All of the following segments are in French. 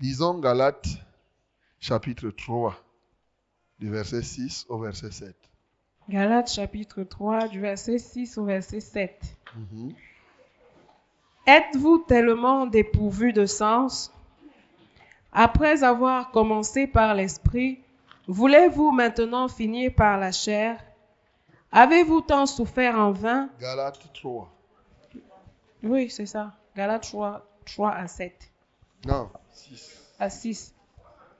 Lisons Galates chapitre 3, du verset 6 au verset 7. Galates chapitre 3 du verset 6 au verset 7. Mhm. Êtes-vous tellement dépourvus de sens? Après avoir commencé par l'esprit, voulez-vous maintenant finir par la chair? Avez-vous tant souffert en vain? Galates 3. Oui, c'est ça. Galates 3, 3 à 7. Non, 6. À 6.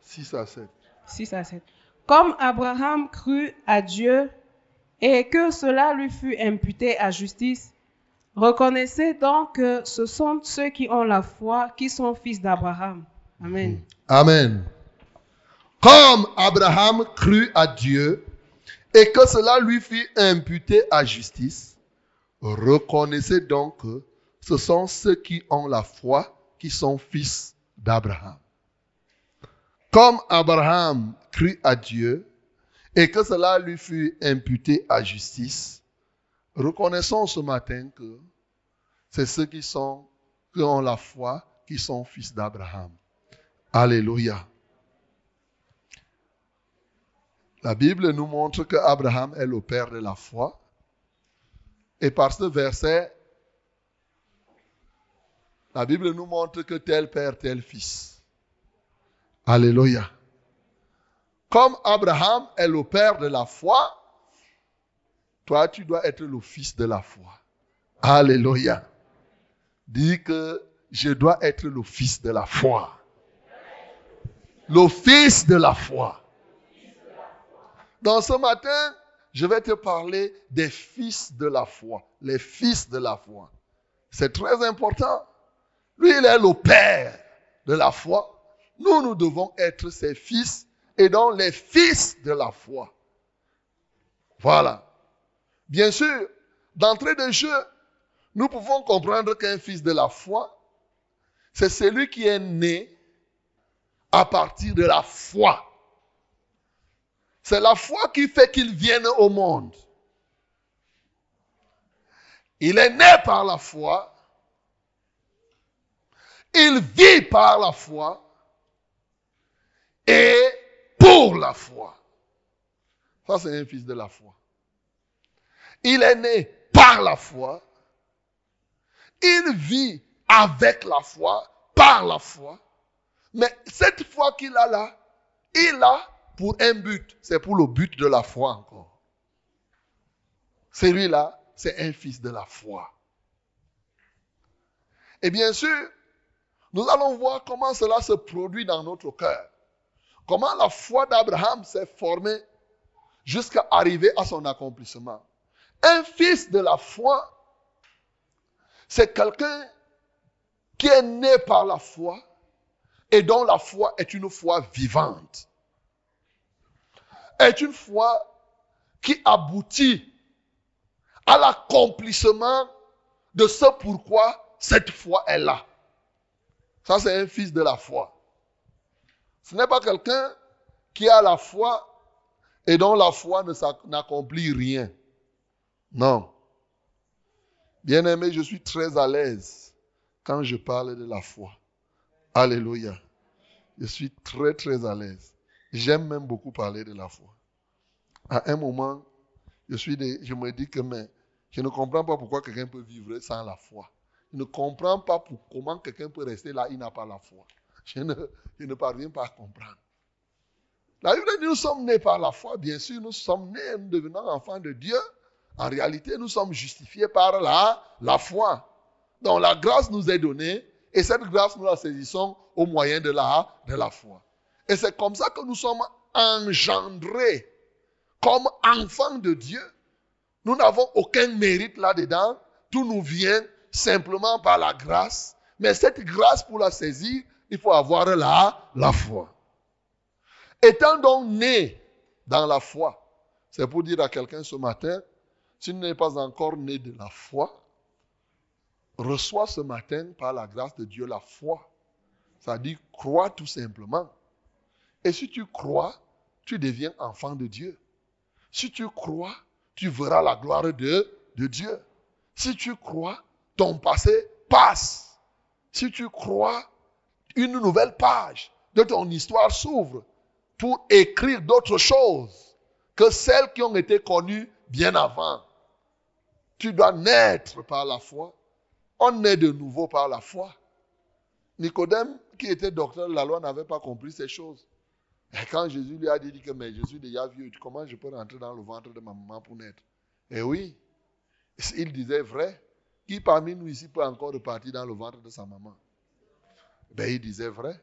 6 à 7. 6 à 7. Comme Abraham crut à Dieu et que cela lui fut imputé à justice, reconnaissez donc que ce sont ceux qui ont la foi qui sont fils d'Abraham. Amen. Amen. Comme Abraham crut à Dieu et que cela lui fut imputé à justice, reconnaissez donc que ce sont ceux qui ont la foi qui sont fils d'Abraham. Comme Abraham crut à Dieu et que cela lui fut imputé à justice, reconnaissons ce matin que c'est ceux qui sont qui ont la foi qui sont fils d'Abraham. Alléluia. La Bible nous montre que Abraham est le père de la foi. Et par ce verset, la Bible nous montre que tel père, tel fils. Alléluia. Comme Abraham est le père de la foi, toi, tu dois être le fils de la foi. Alléluia. Dis que je dois être le fils de la foi. Le fils de la foi. Dans ce matin, je vais te parler des fils de la foi. Les fils de la foi. C'est très important. Lui, il est le père de la foi. Nous, nous devons être ses fils et donc les fils de la foi. Voilà. Bien sûr, d'entrée de jeu, nous pouvons comprendre qu'un fils de la foi, c'est celui qui est né à partir de la foi. C'est la foi qui fait qu'il vienne au monde. Il est né par la foi. Il vit par la foi. Et pour la foi. Ça, c'est un fils de la foi. Il est né par la foi. Il vit avec la foi, par la foi. Mais cette foi qu'il a là, il a pour un but. C'est pour le but de la foi encore. Celui-là, c'est un fils de la foi. Et bien sûr, nous allons voir comment cela se produit dans notre cœur. Comment la foi d'Abraham s'est formée jusqu'à arriver à son accomplissement. Un fils de la foi, c'est quelqu'un qui est né par la foi et dont la foi est une foi vivante. Est une foi qui aboutit à l'accomplissement de ce pourquoi cette foi est là. Ça, c'est un fils de la foi. Ce n'est pas quelqu'un qui a la foi et dont la foi n'accomplit rien. Non. Bien aimé, je suis très à l'aise quand je parle de la foi. Alléluia. Je suis très, très à l'aise. J'aime même beaucoup parler de la foi. À un moment, je, me dis que je ne comprends pas pourquoi quelqu'un peut vivre sans la foi. Ne comprends pas pour, comment quelqu'un peut rester là, il n'a pas la foi. Je ne, je ne parviens pas à comprendre. La Bible dit nous sommes nés par la foi, bien sûr, nous sommes nés, nous devenons enfants de Dieu. En réalité, nous sommes justifiés par la, la foi. Donc la grâce nous est donnée et cette grâce, nous la saisissons au moyen de la, de la foi. Et c'est comme ça que nous sommes engendrés comme enfants de Dieu. Nous n'avons aucun mérite là-dedans. Tout nous vient simplement par la grâce. Mais cette grâce, pour la saisir, il faut avoir la, la foi. Étant donc né dans la foi, c'est pour dire à quelqu'un ce matin, si tu n'es pas encore né de la foi, reçois ce matin par la grâce de Dieu la foi. Ça dit crois tout simplement. Et si tu crois, tu deviens enfant de Dieu. Si tu crois, tu verras la gloire de, de Dieu. Si tu crois, ton passé passe. Si tu crois, une nouvelle page de ton histoire s'ouvre pour écrire d'autres choses que celles qui ont été connues bien avant. Tu dois naître par la foi. On naît de nouveau par la foi. Nicodème, qui était docteur de la loi, n'avait pas compris ces choses. Et quand Jésus lui a dit que mais je suis déjà vieux, comment je peux rentrer dans le ventre de ma maman pour naître? Eh oui, il disait vrai. Qui parmi nous ici peut encore repartir dans le ventre de sa maman? Ben, il disait vrai.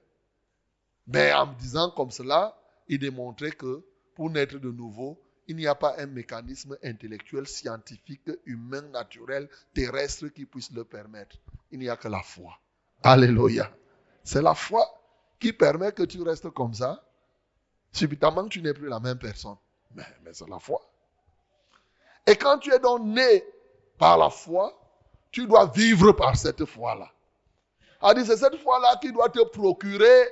Mais en disant comme cela, il démontrait que pour naître de nouveau, il n'y a pas un mécanisme intellectuel, scientifique, humain, naturel, terrestre qui puisse le permettre. Il n'y a que la foi. Alléluia. C'est la foi qui permet que tu restes comme ça. Subitement, tu n'es plus la même personne. Mais, mais c'est la foi. Et quand tu es donc né par la foi, tu dois vivre par cette foi-là. C'est cette foi-là qui doit te procurer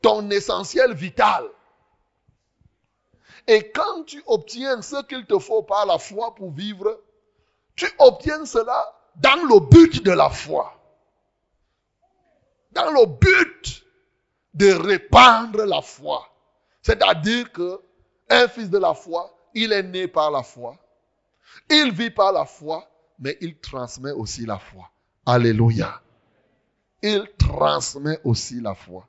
ton essentiel vital. Et quand tu obtiens ce qu'il te faut par la foi pour vivre, tu obtiens cela dans le but de la foi. Dans le but de répandre la foi. C'est-à-dire que un fils de la foi, il est né par la foi. Il vit par la foi mais il transmet aussi la foi. Alléluia. Il transmet aussi la foi.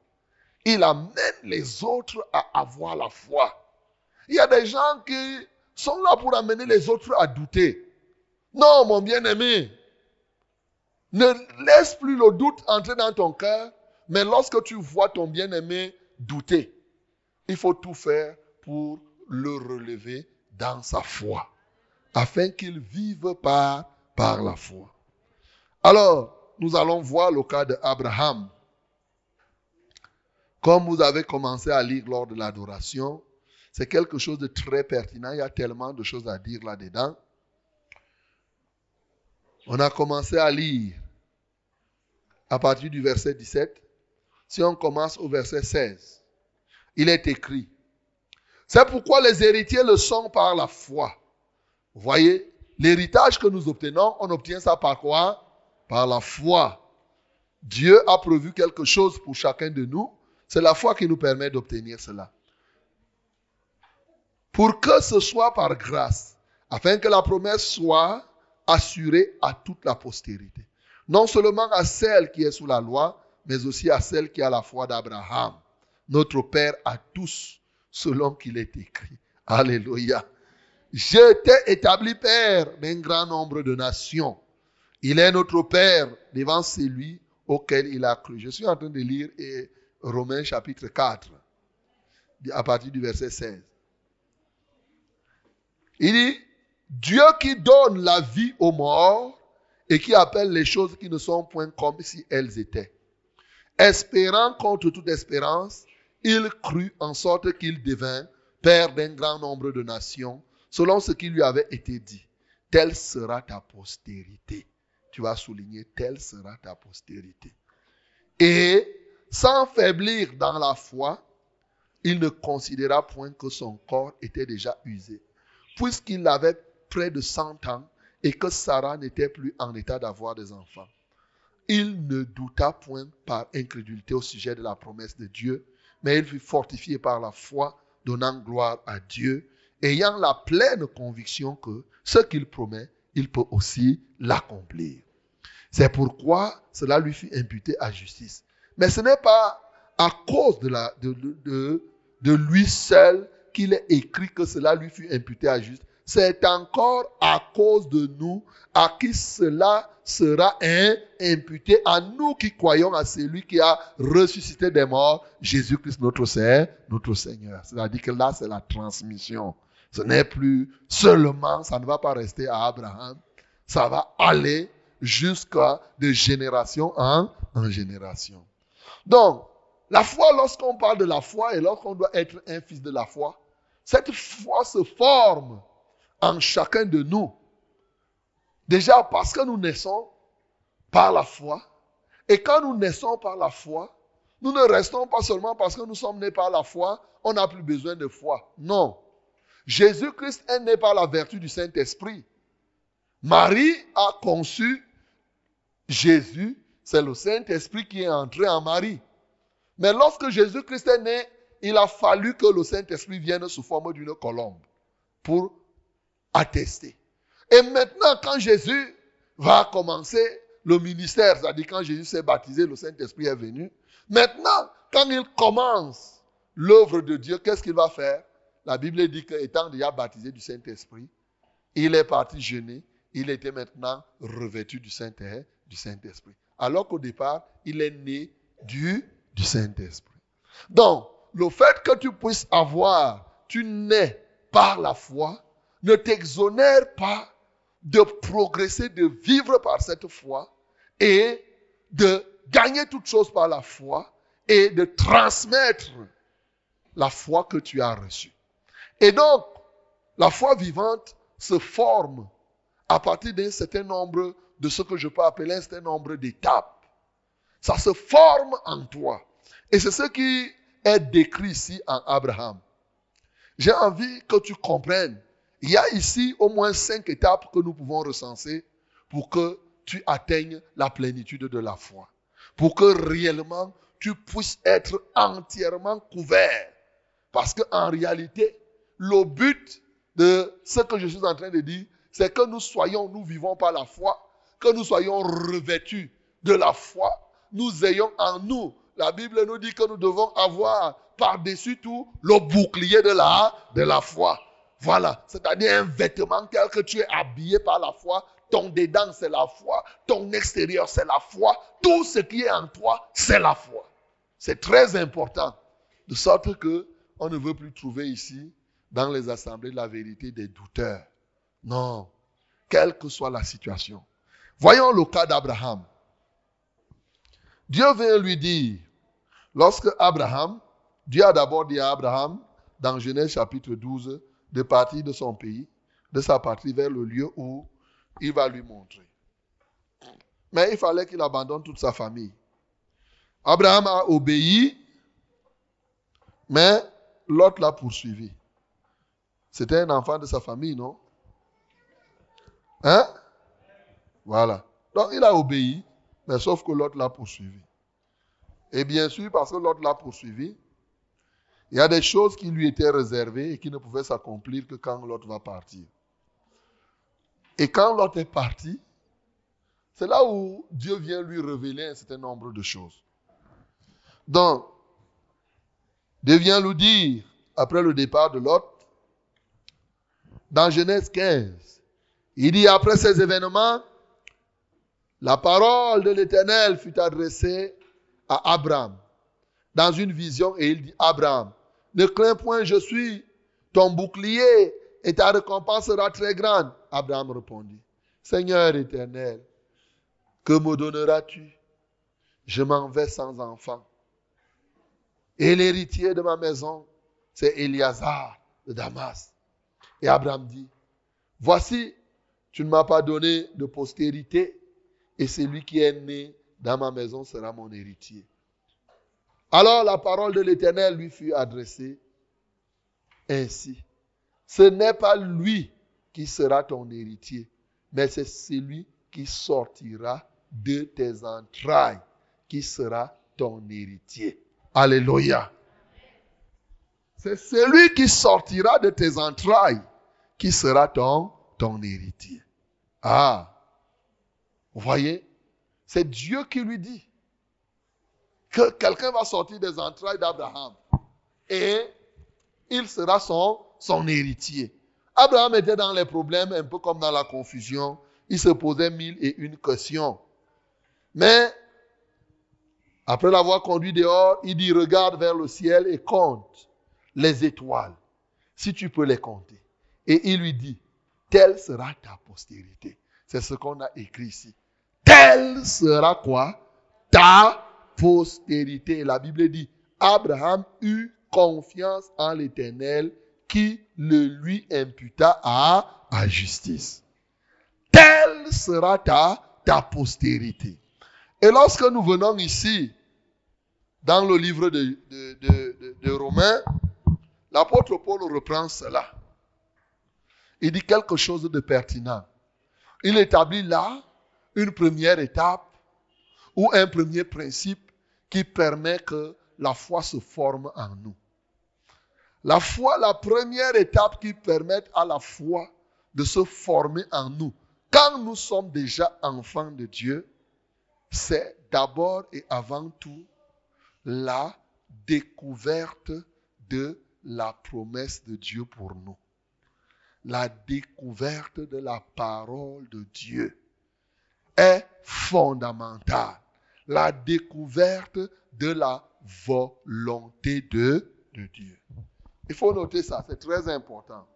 Il amène les autres à avoir la foi. Il y a des gens qui sont là pour amener les autres à douter. Non, mon bien-aimé, ne laisse plus le doute entrer dans ton cœur, mais lorsque tu vois ton bien-aimé douter, il faut tout faire pour le relever dans sa foi, afin qu'il vive par par la foi. Alors, nous allons voir le cas d'Abraham. Comme vous avez commencé à lire lors de l'adoration, c'est quelque chose de très pertinent. Il y a tellement de choses à dire là-dedans. On a commencé à lire à partir du verset 17. Si on commence au verset 16, il est écrit, c'est pourquoi les héritiers le sont par la foi. Vous voyez, L'héritage que nous obtenons, on obtient ça par quoi? Par la foi. Dieu a prévu quelque chose pour chacun de nous. C'est la foi qui nous permet d'obtenir cela. Pour que ce soit par grâce, afin que la promesse soit assurée à toute la postérité. Non seulement à celle qui est sous la loi, mais aussi à celle qui a la foi d'Abraham, notre Père à tous, selon qu'il est écrit. Alléluia. Je t'ai établi père d'un grand nombre de nations. Il est notre père devant celui auquel il a cru. Je suis en train de lire Romains chapitre 4, à partir du verset 16. Il dit, Dieu qui donne la vie aux morts et qui appelle les choses qui ne sont point comme si elles étaient. Espérant contre toute espérance, il crut en sorte qu'il devint père d'un grand nombre de nations selon ce qui lui avait été dit. Telle sera ta postérité. Tu vas souligner, telle sera ta postérité. Et sans faiblir dans la foi, il ne considéra point que son corps était déjà usé, puisqu'il avait près de 100 ans et que Sarah n'était plus en état d'avoir des enfants. Il ne douta point par incrédulité au sujet de la promesse de Dieu, mais il fut fortifié par la foi, donnant gloire à Dieu ayant la pleine conviction que ce qu'il promet, il peut aussi l'accomplir. C'est pourquoi cela lui fut imputé à justice. Mais ce n'est pas à cause de, lui seul qu'il est écrit que cela lui fut imputé à justice. C'est encore à cause de nous à qui cela sera imputé à nous qui croyons à celui qui a ressuscité des morts, Jésus-Christ notre Seigneur, notre Seigneur. C'est-à-dire que là, c'est la transmission. Ce n'est plus seulement, ça ne va pas rester à Abraham, ça va aller jusqu'à de génération en, génération. Donc, la foi, lorsqu'on parle de la foi et lorsqu'on doit être un fils de la foi, cette foi se forme en chacun de nous. Déjà parce que nous naissons par la foi. Et quand nous naissons par la foi, nous ne restons pas seulement parce que nous sommes nés par la foi, on n'a plus besoin de foi. Non. Jésus-Christ est né par la vertu du Saint-Esprit. Marie a conçu Jésus c'est le Saint-Esprit qui est entré en Marie. Mais lorsque Jésus-Christ est né, il a fallu que le Saint-Esprit vienne sous forme d'une colombe pour attester. Et maintenant, quand Jésus va commencer le ministère, c'est-à-dire quand Jésus s'est baptisé, le Saint-Esprit est venu. Maintenant, quand il commence l'œuvre de Dieu, qu'est-ce qu'il va faire? La Bible dit qu'étant déjà baptisé du Saint-Esprit, il est parti jeûner, il était maintenant revêtu du Saint-Esprit. Alors qu'au départ, il est né du, du Saint-Esprit. Donc, le fait que tu puisses avoir, tu nais par la foi, ne t'exonère pas de progresser, de vivre par cette foi et de gagner toutes choses par la foi et de transmettre la foi que tu as reçue. Et donc, la foi vivante se forme à partir d'un certain nombre de ce que je peux appeler un certain nombre d'étapes. Ça se forme en toi. Et c'est ce qui est décrit ici en Abraham. J'ai envie que tu comprennes. Il y a ici au moins cinq étapes que nous pouvons recenser pour que tu atteignes la plénitude de la foi. Pour que réellement tu puisses être entièrement couvert. Parce qu'en réalité, le but de ce que je suis en train de dire, c'est que nous soyons, nous vivons par la foi, que nous soyons revêtus de la foi, nous ayons en nous la Bible nous dit que nous devons avoir par-dessus tout le bouclier de la, de la foi. Voilà, c'est-à-dire un vêtement tel que tu es habillé par la foi, ton dedans c'est la foi, ton extérieur c'est la foi, tout ce qui est en toi c'est la foi. C'est très important, de sorte que on ne veut plus trouver ici, dans les assemblées de la vérité, des douteurs. Non, quelle que soit la situation. Voyons le cas d'Abraham. Dieu vient lui dire, Lorsque Abraham, Dieu a d'abord dit à Abraham, dans Genèse chapitre 12, de partir de son pays, de sa patrie vers le lieu où il va lui montrer. Mais il fallait qu'il abandonne toute sa famille. Abraham a obéi, mais l'autre l'a poursuivi. C'était un enfant de sa famille, non? Hein? Voilà. Donc il a obéi, mais sauf que l'autre l'a poursuivi. Et bien sûr, parce que l'autre l'a poursuivi, il y a des choses qui lui étaient réservées et qui ne pouvaient s'accomplir que quand l'autre va partir. Et quand l'autre est parti, c'est là où Dieu vient lui révéler un certain nombre de choses. Donc, Dieu vient lui dire, après le départ de l'autre, dans Genèse 15, il dit, après ces événements, la parole de l'Éternel fut adressée à Abraham dans une vision et il dit, Abraham, ne crains point, je suis ton bouclier et ta récompense sera très grande. Abraham répondit, Seigneur éternel, que me donneras-tu? Je m'en vais sans enfant. Et l'héritier de ma maison, c'est Eliazar de Damas. Et Abraham dit, voici, tu ne m'as pas donné de postérité, et celui qui est né dans ma maison sera mon héritier. Alors la parole de l'Éternel lui fut adressée ainsi. Ce n'est pas lui qui sera ton héritier, mais c'est celui qui sortira de tes entrailles qui sera ton héritier. Alléluia. C'est celui qui sortira de tes entrailles qui sera ton, ton héritier. Ah, vous voyez, c'est Dieu qui lui dit que quelqu'un va sortir des entrailles d'Abraham et il sera son, son héritier. Abraham était dans les problèmes, un peu comme dans la confusion. Il se posait mille et une questions. Mais, après l'avoir conduit dehors, il dit, regarde vers le ciel et compte les étoiles, si tu peux les compter. Et il lui dit, telle sera ta postérité. C'est ce qu'on a écrit ici. Telle sera quoi? Ta postérité. La Bible dit, Abraham eut confiance en l'Éternel qui le lui imputa à, à justice. Telle sera ta, postérité. Et lorsque nous venons ici, dans le livre de Romains, l'apôtre Paul reprend cela. Il dit quelque chose de pertinent. Il établit là une première étape ou un premier principe qui permet que la foi se forme en nous. La foi, la première étape qui permet à la foi de se former en nous, quand nous sommes déjà enfants de Dieu, c'est d'abord et avant tout la découverte de la promesse de Dieu pour nous. La découverte de la parole de Dieu est fondamentale. La découverte de la volonté de, Dieu. Il faut noter ça, c'est très important.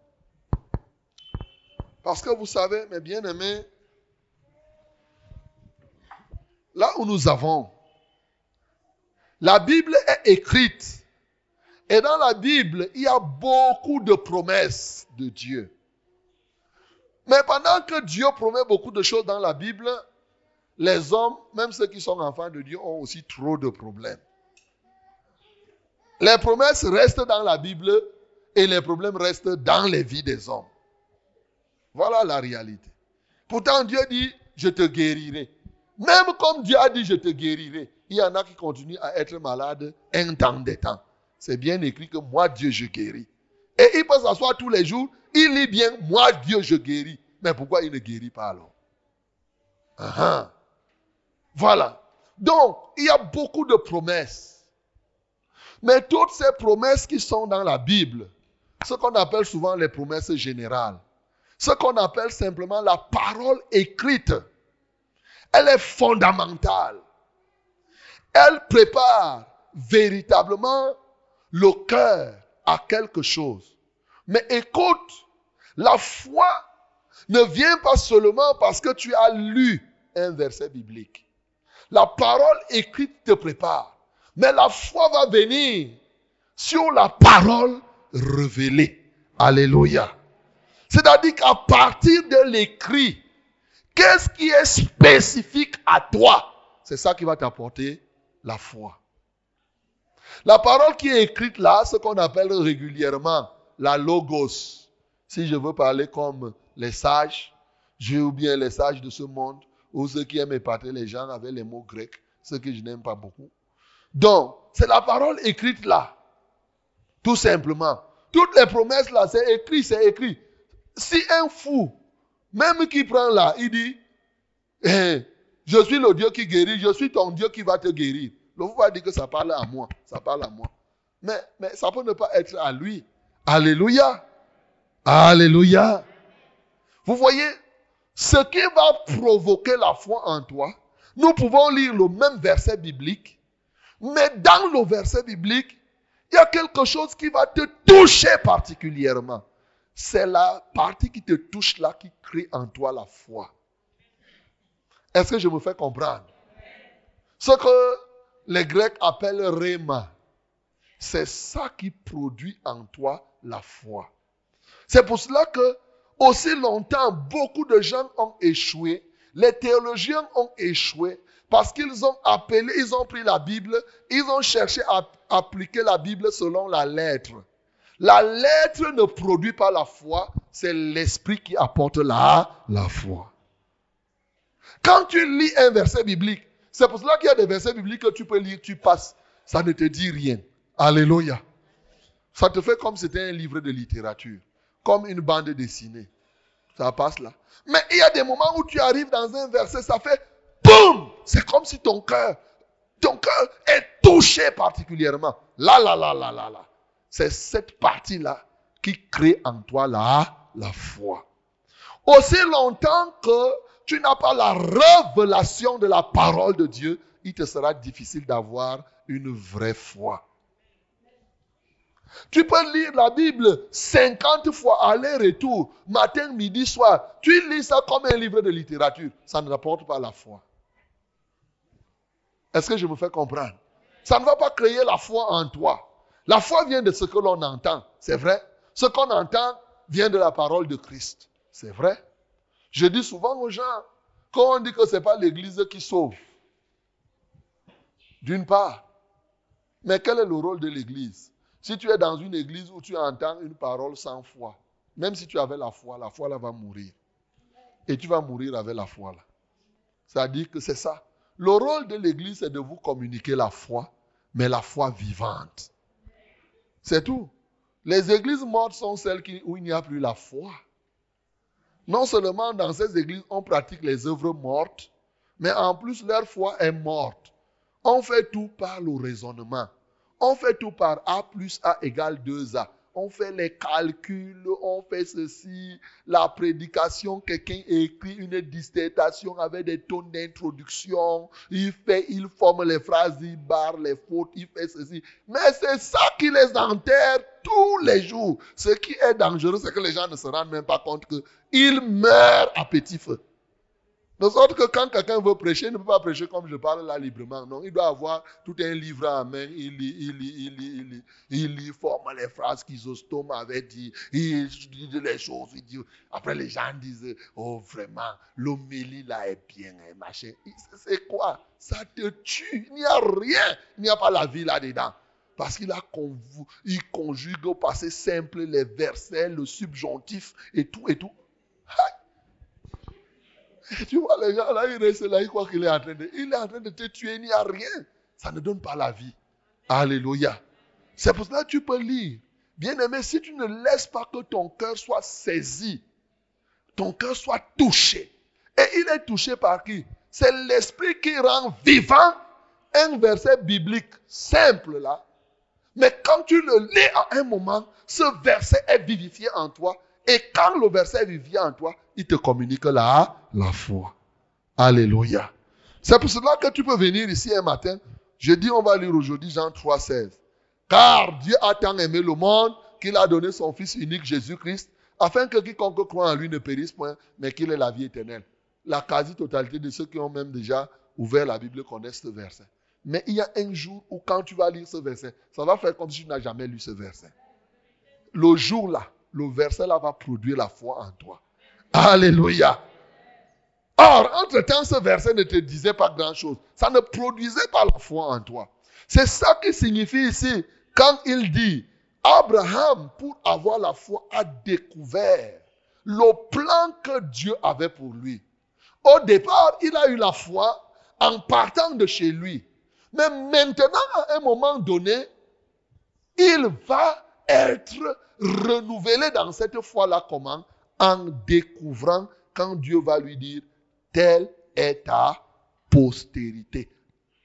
Parce que vous savez, mes bien-aimés, là où nous avons, la Bible est écrite. Et dans la Bible, il y a beaucoup de promesses de Dieu. Mais pendant que Dieu promet beaucoup de choses dans la Bible, les hommes, même ceux qui sont enfants de Dieu, ont aussi trop de problèmes. Les promesses restent dans la Bible et les problèmes restent dans les vies des hommes. Voilà la réalité. Pourtant, Dieu dit, je te guérirai. Même comme Dieu a dit, je te guérirai, il y en a qui continuent à être malades un temps des temps. C'est bien écrit que moi, Dieu, je guéris. Et il peut s'asseoir tous les jours, il lit bien, moi, Dieu, je guéris. Mais pourquoi il ne guérit pas alors? Uh -huh. Voilà. Donc, il y a beaucoup de promesses. Mais toutes ces promesses qui sont dans la Bible, ce qu'on appelle souvent les promesses générales, ce qu'on appelle simplement la parole écrite, elle est fondamentale. Elle prépare véritablement le cœur à quelque chose. Mais écoute, la foi ne vient pas seulement parce que tu as lu un verset biblique. La parole écrite te prépare. Mais la foi va venir sur la parole révélée. Alléluia. C'est-à-dire qu'à partir de l'écrit, qu'est-ce qui est spécifique à toi? C'est ça qui va t'apporter la foi. La parole qui est écrite là, ce qu'on appelle régulièrement la logos. Si je veux parler comme les sages, ou bien les sages de ce monde, ou ceux qui aiment épater les gens avec les mots grecs, ceux que je n'aime pas beaucoup. Donc, c'est la parole écrite là. Tout simplement. Toutes les promesses là, c'est écrit, c'est écrit. Si un fou, même qui prend là, il dit, eh, je suis le Dieu qui guérit, je suis ton Dieu qui va te guérir. Le fou va dire que ça parle à moi, ça parle à moi. Mais, mais ça peut ne pas être à lui. Alléluia. Alléluia. Vous voyez, ce qui va provoquer la foi en toi, nous pouvons lire le même verset biblique, mais dans le verset biblique, il y a quelque chose qui va te toucher particulièrement. C'est la partie qui te touche là qui crée en toi la foi. Est-ce que je me fais comprendre? Ce que les Grecs appellent réma, c'est ça qui produit en toi la foi. C'est pour cela que aussi longtemps, beaucoup de gens ont échoué. Les théologiens ont échoué parce qu'ils ont appelé, ils ont pris la Bible, ils ont cherché à appliquer la Bible selon la lettre. La lettre ne produit pas la foi, c'est l'esprit qui apporte la, la foi. Quand tu lis un verset biblique, c'est pour cela qu'il y a des versets bibliques que tu peux lire, tu passes. Ça ne te dit rien. Alléluia. Ça te fait comme c'était un livre de littérature, comme une bande dessinée. Ça passe là. Mais il y a des moments où tu arrives dans un verset, ça fait boum C'est comme si ton cœur, ton cœur est touché particulièrement. Là, là, là, là, là, là. C'est cette partie-là qui crée en toi la, la foi. Aussi longtemps que tu n'as pas la révélation de la parole de Dieu, il te sera difficile d'avoir une vraie foi. Tu peux lire la Bible 50 fois aller-retour, matin, midi, soir. Tu lis ça comme un livre de littérature. Ça ne rapporte pas la foi. Est-ce que je me fais comprendre? Ça ne va pas créer la foi en toi. La foi vient de ce que l'on entend. C'est vrai. Ce qu'on entend vient de la parole de Christ. C'est vrai. Je dis souvent aux gens, quand on dit que ce n'est pas l'Église qui sauve, d'une part, mais quel est le rôle de l'Église? Si tu es dans une Église où tu entends une parole sans foi, même si tu avais la foi, la foi là va mourir. Et tu vas mourir avec la foi là. Dit que c'est ça. Le rôle de l'Église, c'est de vous communiquer la foi, mais la foi vivante. C'est tout. Les églises mortes sont celles où il n'y a plus la foi. Non seulement dans ces églises, on pratique les œuvres mortes, mais en plus, leur foi est morte. On fait tout par le raisonnement. On fait tout par A plus A égale 2A on fait les calculs, on fait ceci, la prédication, quelqu'un écrit une dissertation avec des tons d'introduction, il fait, il forme les phrases, il barre les fautes, il fait ceci. Mais c'est ça qui les enterre tous les jours. Ce qui est dangereux, c'est que les gens ne se rendent même pas compte qu'ils meurent à petit feu. De sorte que quand quelqu'un veut prêcher, il ne peut pas prêcher comme je parle là librement. Non, il doit avoir tout un livre en main. Il lit, il lit, il lit, il lit. Il lit, forme les phrases qu'Isostome avait dit. Il dit les choses. Il dit. Après, les gens disent, oh vraiment, l'homélie là est bien, hein, machin. C'est quoi? Ça te tue. Il n'y a rien. Il n'y a pas la vie là-dedans. Parce qu'il conjugue au passé simple les versets, le subjonctif et tout et tout. Tu vois, les gens là, ils restent là, ils croient qu'il est en train de. Il est en train de te tuer, il n'y a rien. Ça ne donne pas la vie. Alléluia. C'est pour cela que tu peux lire. Bien aimé, si tu ne laisses pas que ton cœur soit saisi, ton cœur soit touché. Et il est touché par qui? C'est l'esprit qui rend vivant un verset biblique simple là. Mais quand tu le lis à un moment, ce verset est vivifié en toi et quand le verset vient en toi, il te communique la, la foi. Alléluia. C'est pour cela que tu peux venir ici un matin. Je dis, on va lire aujourd'hui Jean 3, 16. Car Dieu a tant aimé le monde qu'il a donné son Fils unique Jésus-Christ, afin que quiconque croit en lui ne périsse point, mais qu'il ait la vie éternelle. La quasi-totalité de ceux qui ont même déjà ouvert la Bible connaissent ce verset. Mais il y a un jour où quand tu vas lire ce verset, ça va faire comme si tu n'as jamais lu ce verset. Le jour là, le verset là va produire la foi en toi. Alléluia. Or, entre-temps, ce verset ne te disait pas grand-chose. Ça ne produisait pas la foi en toi. C'est ça qui signifie ici, quand il dit, Abraham, pour avoir la foi, a découvert le plan que Dieu avait pour lui. Au départ, il a eu la foi en partant de chez lui. Mais maintenant, à un moment donné, il va être renouvelé dans cette foi-là comment? En découvrant quand Dieu va lui dire, telle est ta postérité.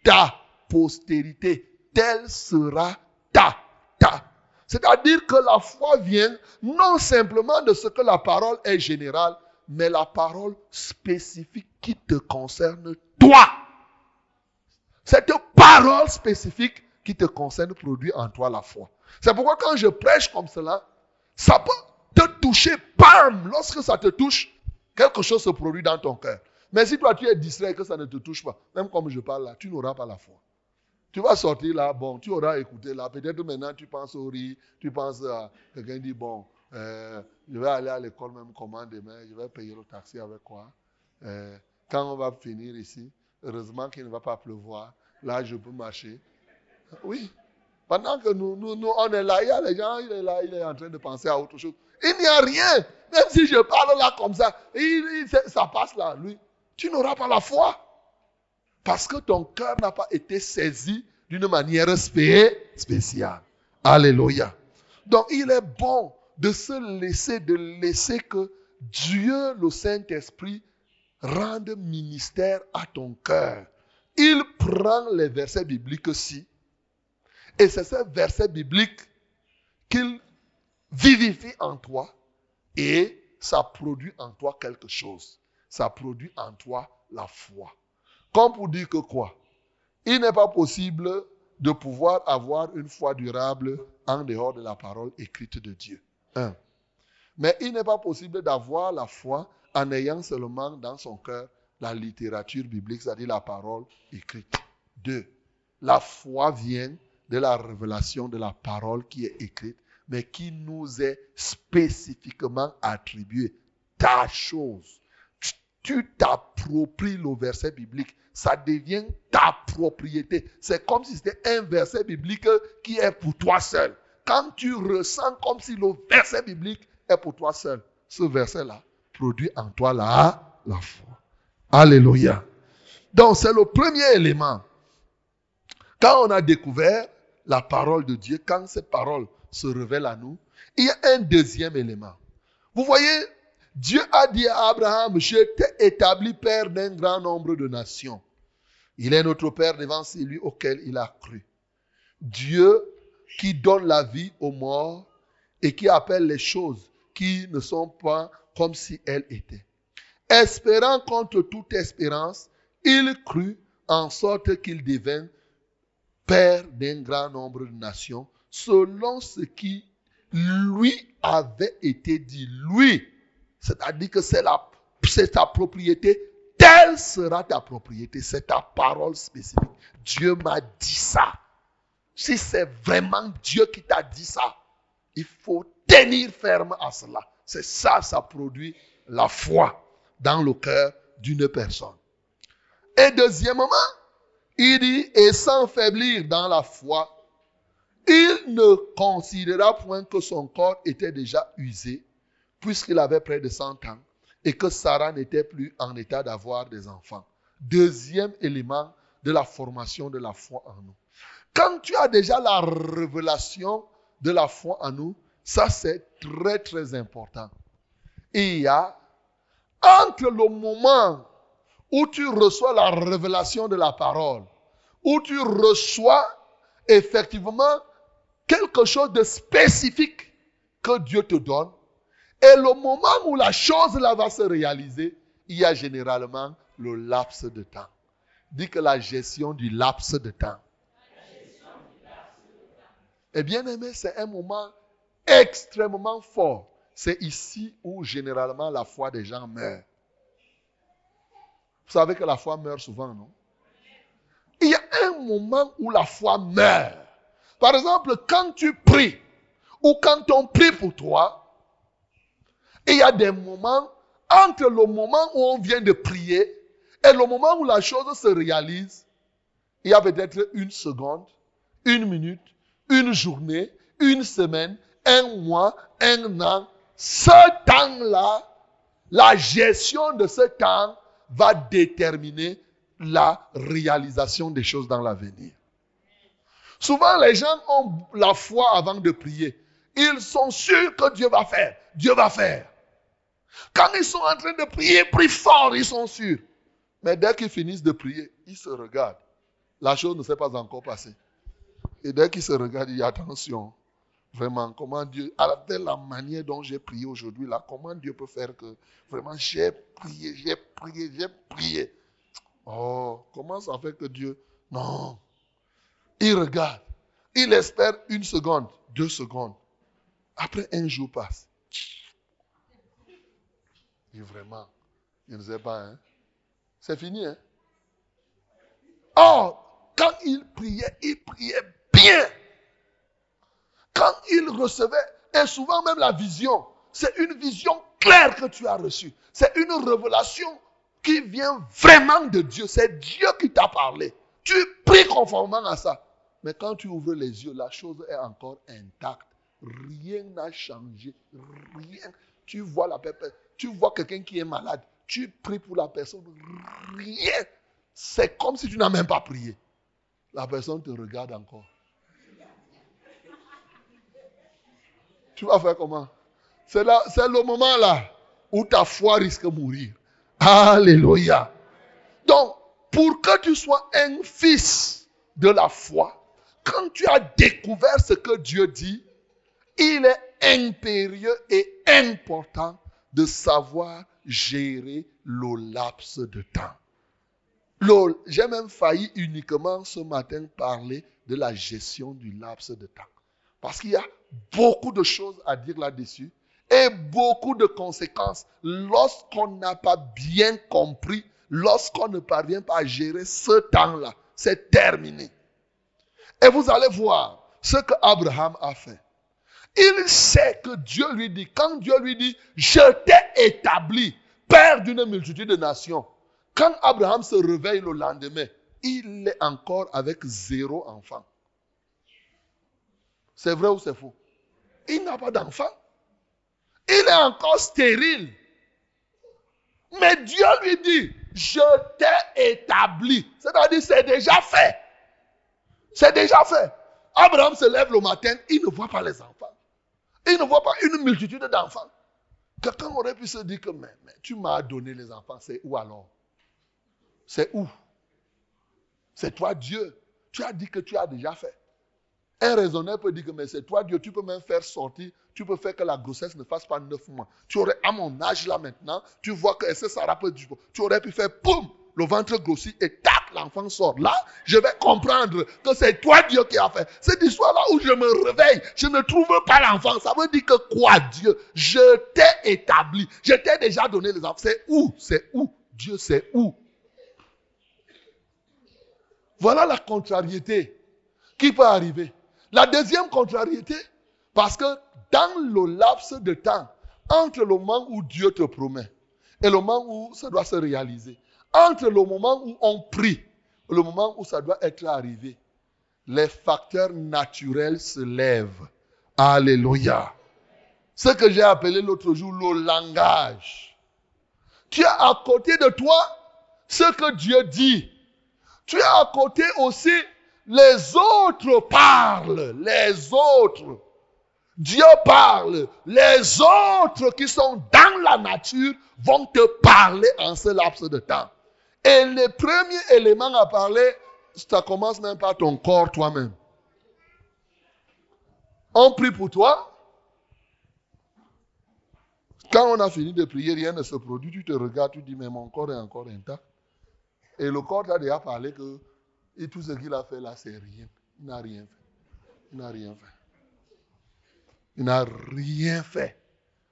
Ta postérité, telle sera ta, ta. C'est-à-dire que la foi vient non simplement de ce que la parole est générale, mais la parole spécifique qui te concerne toi. Cette parole spécifique qui te concerne produit en toi la foi. C'est pourquoi quand je prêche comme cela, ça peut te toucher, bam, lorsque ça te touche, quelque chose se produit dans ton cœur. Mais si toi tu es distrait et que ça ne te touche pas, même comme je parle là, tu n'auras pas la foi. Tu vas sortir là, bon, tu auras écouté là, peut-être maintenant tu penses au riz, tu penses à quelqu'un dit, bon, euh, je vais aller à l'école même comment demain, je vais payer le taxi avec quoi. Euh, quand on va finir ici, heureusement qu'il ne va pas pleuvoir, là je peux marcher. Oui, pendant que nous, nous, nous, on est là, il y a les gens, il est là, il est en train de penser à autre chose. Il n'y a rien. Même si je parle là comme ça, il, ça passe là, lui. Tu n'auras pas la foi. Parce que ton cœur n'a pas été saisi d'une manière spéciale. Alléluia. Donc il est bon de se laisser, de laisser que Dieu, le Saint-Esprit, rende ministère à ton cœur. Il prend les versets bibliques-ci et c'est ce verset biblique qu'il vivifie en toi et ça produit en toi quelque chose. Ça produit en toi la foi. Comme pour dire que quoi? Il n'est pas possible de pouvoir avoir une foi durable en dehors de la parole écrite de Dieu. Un. Mais il n'est pas possible d'avoir la foi en ayant seulement dans son cœur la littérature biblique, c'est-à-dire la parole écrite. Deux. La foi vient de la révélation de la parole qui est écrite, mais qui nous est spécifiquement attribuée. Ta chose. Tu t'appropries le verset biblique. Ça devient ta propriété. C'est comme si c'était un verset biblique qui est pour toi seul. Quand tu ressens comme si le verset biblique est pour toi seul, ce verset-là produit en toi la, la foi. Alléluia. Donc, c'est le premier élément. Quand on a découvert la parole de Dieu, quand cette parole se révèle à nous, il y a un deuxième élément. Vous voyez, Dieu a dit à Abraham, je t'ai établi père d'un grand nombre de nations. Il est notre père devant celui auquel il a cru. Dieu qui donne la vie aux morts et qui appelle les choses qui ne sont pas comme si elles étaient. Espérant contre toute espérance, il crut en sorte qu'il devint père d'un grand nombre de nations, selon ce qui lui avait été dit. Lui, c'est-à-dire que c'est la, c'est ta propriété, telle sera ta propriété, c'est ta parole spécifique. Dieu m'a dit ça. Si c'est vraiment Dieu qui t'a dit ça, il faut tenir ferme à cela. C'est ça, ça produit la foi dans le cœur d'une personne. Et deuxièmement, il dit, et sans faiblir dans la foi, il ne considéra point que son corps était déjà usé, puisqu'il avait près de 100 ans, et que Sarah n'était plus en état d'avoir des enfants. Deuxième élément de la formation de la foi en nous. Quand tu as déjà la révélation de la foi en nous, ça c'est très très important. Il y a entre le moment où tu reçois la révélation de la parole, où tu reçois effectivement quelque chose de spécifique que Dieu te donne, et le moment où la chose là va se réaliser, il y a généralement le laps de temps. Dis que la gestion du laps de temps. Et bien aimé, c'est un moment extrêmement fort. C'est ici où généralement la foi des gens meurt. Vous savez que la foi meurt souvent, non? Il y a un moment où la foi meurt. Par exemple, quand tu pries, ou quand on prie pour toi, il y a des moments, entre le moment où on vient de prier et le moment où la chose se réalise, il y a peut-être une seconde, une minute, une journée, une semaine, un mois, un an. Ce temps-là, la gestion de ce temps va déterminer la réalisation des choses dans l'avenir. Souvent, les gens ont la foi avant de prier. Ils sont sûrs que Dieu va faire. Dieu va faire. Quand ils sont en train de prier, prient fort, ils sont sûrs. Mais dès qu'ils finissent de prier, ils se regardent. La chose ne s'est pas encore passée. Et dès qu'ils se regardent, ils disent attention. Vraiment, comment Dieu, avec la manière dont j'ai prié aujourd'hui, là, comment Dieu peut faire que vraiment j'ai prié, j'ai prié, j'ai prié. Oh, comment ça fait que Dieu. Non. Il regarde. Il espère une seconde, deux secondes. Après, un jour passe. Et vraiment, il ne sait pas, hein. C'est fini, hein. Oh, quand il priait, il priait bien. Quand il recevait, et souvent même la vision, c'est une vision claire que tu as reçue. C'est une révélation qui vient vraiment de Dieu. C'est Dieu qui t'a parlé. Tu pries conformément à ça. Mais quand tu ouvres les yeux, la chose est encore intacte. Rien n'a changé. Rien. Tu vois la tu vois quelqu'un qui est malade. Tu pries pour la personne. Rien. C'est comme si tu n'as même pas prié. La personne te regarde encore. Tu vas faire comment? C'est le moment là où ta foi risque de mourir. Alléluia. Donc, pour que tu sois un fils de la foi, quand tu as découvert ce que Dieu dit, il est impérieux et important de savoir gérer le laps de temps. J'ai même failli uniquement ce matin parler de la gestion du laps de temps. Parce qu'il y a beaucoup de choses à dire là-dessus et beaucoup de conséquences lorsqu'on n'a pas bien compris, lorsqu'on ne parvient pas à gérer ce temps-là. C'est terminé. Et vous allez voir ce que Abraham a fait. Il sait que Dieu lui dit, quand Dieu lui dit, je t'ai établi père d'une multitude de nations, quand Abraham se réveille le lendemain, il est encore avec zéro enfant. C'est vrai ou c'est faux? Il n'a pas d'enfant. Il est encore stérile. Mais Dieu lui dit, je t'ai établi. C'est-à-dire, c'est déjà fait. C'est déjà fait. Abraham se lève le matin, il ne voit pas les enfants. Il ne voit pas une multitude d'enfants. Quelqu'un aurait pu se dire que, mais, tu m'as donné les enfants, c'est où alors? C'est où? C'est toi Dieu. Tu as dit que tu as déjà fait. Un raisonneur peut dire que mais c'est toi Dieu, tu peux même faire sortir, tu peux faire que la grossesse ne fasse pas neuf mois. Tu aurais, à mon âge là maintenant, tu vois que ça Sarah peut du Tu aurais pu faire poum, le ventre grossit et tac, l'enfant sort. Là, je vais comprendre que c'est toi Dieu qui a fait. Cette histoire-là où je me réveille, je ne trouve pas l'enfant. Ça veut dire que quoi Dieu? Je t'ai établi. Je t'ai déjà donné les enfants. C'est où? C'est où? Dieu, c'est où? Voilà la contrariété qui peut arriver. La deuxième contrariété, parce que dans le laps de temps, entre le moment où Dieu te promet et le moment où ça doit se réaliser, entre le moment où on prie et le moment où ça doit être arrivé, les facteurs naturels se lèvent. Alléluia. Ce que j'ai appelé l'autre jour le langage. Tu as à côté de toi ce que Dieu dit. Tu as à côté aussi les autres parlent. Les autres. Dieu parle. Les autres qui sont dans la nature vont te parler en ce laps de temps. Et le premier élément à parler, ça commence même par ton corps toi-même. On prie pour toi. Quand on a fini de prier, rien ne se produit. Tu te regardes, tu dis, mais mon corps est encore intact. Et le corps t'a déjà parlé que et tout ce qu'il a fait là, c'est rien. Il n'a rien fait. Il n'a rien fait. Il n'a rien fait.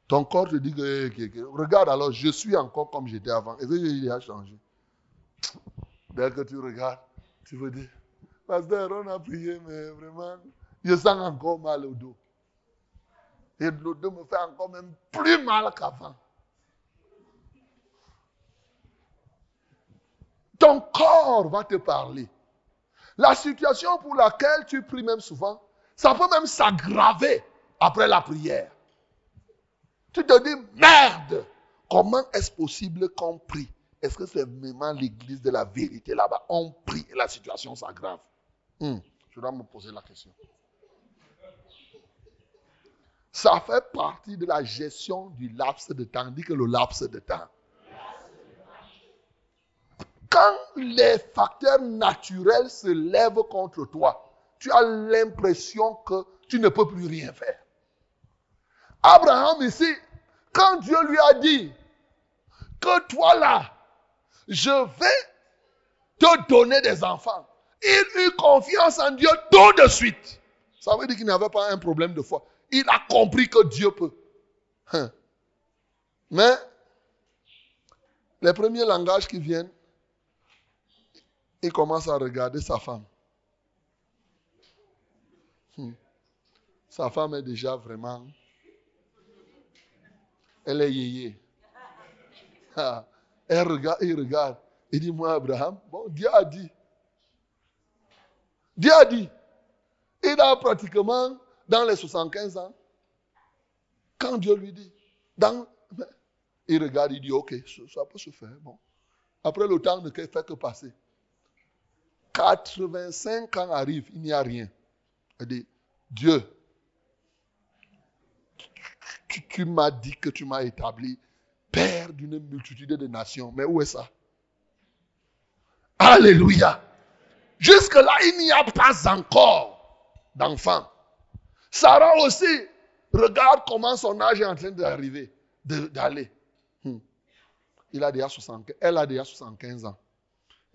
Ton corps te dit que, regarde alors, je suis encore comme j'étais avant. Et il a changé? Dès que tu regardes, tu veux dire, Pasteur, on a prié, mais vraiment, je sens encore mal au dos. Et le dos me fait encore même plus mal qu'avant. Ton corps va te parler. La situation pour laquelle tu pries même souvent, ça peut même s'aggraver après la prière. Tu te dis, merde, comment est-ce possible qu'on prie? Est-ce que c'est vraiment l'église de la vérité là-bas? On prie et la situation s'aggrave. Hmm, je dois me poser la question. Ça fait partie de la gestion du laps de temps. Dit que le laps de temps quand les facteurs naturels se lèvent contre toi, tu as l'impression que tu ne peux plus rien faire. Abraham ici, quand Dieu lui a dit que toi là, je vais te donner des enfants, il eut confiance en Dieu tout de suite. Ça veut dire qu'il n'avait pas un problème de foi. Il a compris que Dieu peut. Hein. Mais les premiers langages qui viennent, il commence à regarder sa femme. Hmm. Sa femme est déjà vraiment... Elle est yéyé. Ah. Elle regarde, il regarde. Il dit, moi, Abraham, bon, Dieu a dit. Dieu a dit. Il a pratiquement, dans les 75 ans, quand Dieu lui dit, dans, il regarde, il dit, ok, ça peut se faire. Après le temps ne fait que passer. 85 ans arrivent, il n'y a rien. Elle dit, Dieu, tu, m'as dit que tu m'as établi père d'une multitude de nations. Mais où est ça? Alléluia. Jusque-là, il n'y a pas encore d'enfant. Sarah aussi, regarde comment son âge est en train d'arriver, d'aller. Hmm. Il a déjà 75, elle a déjà 75 ans.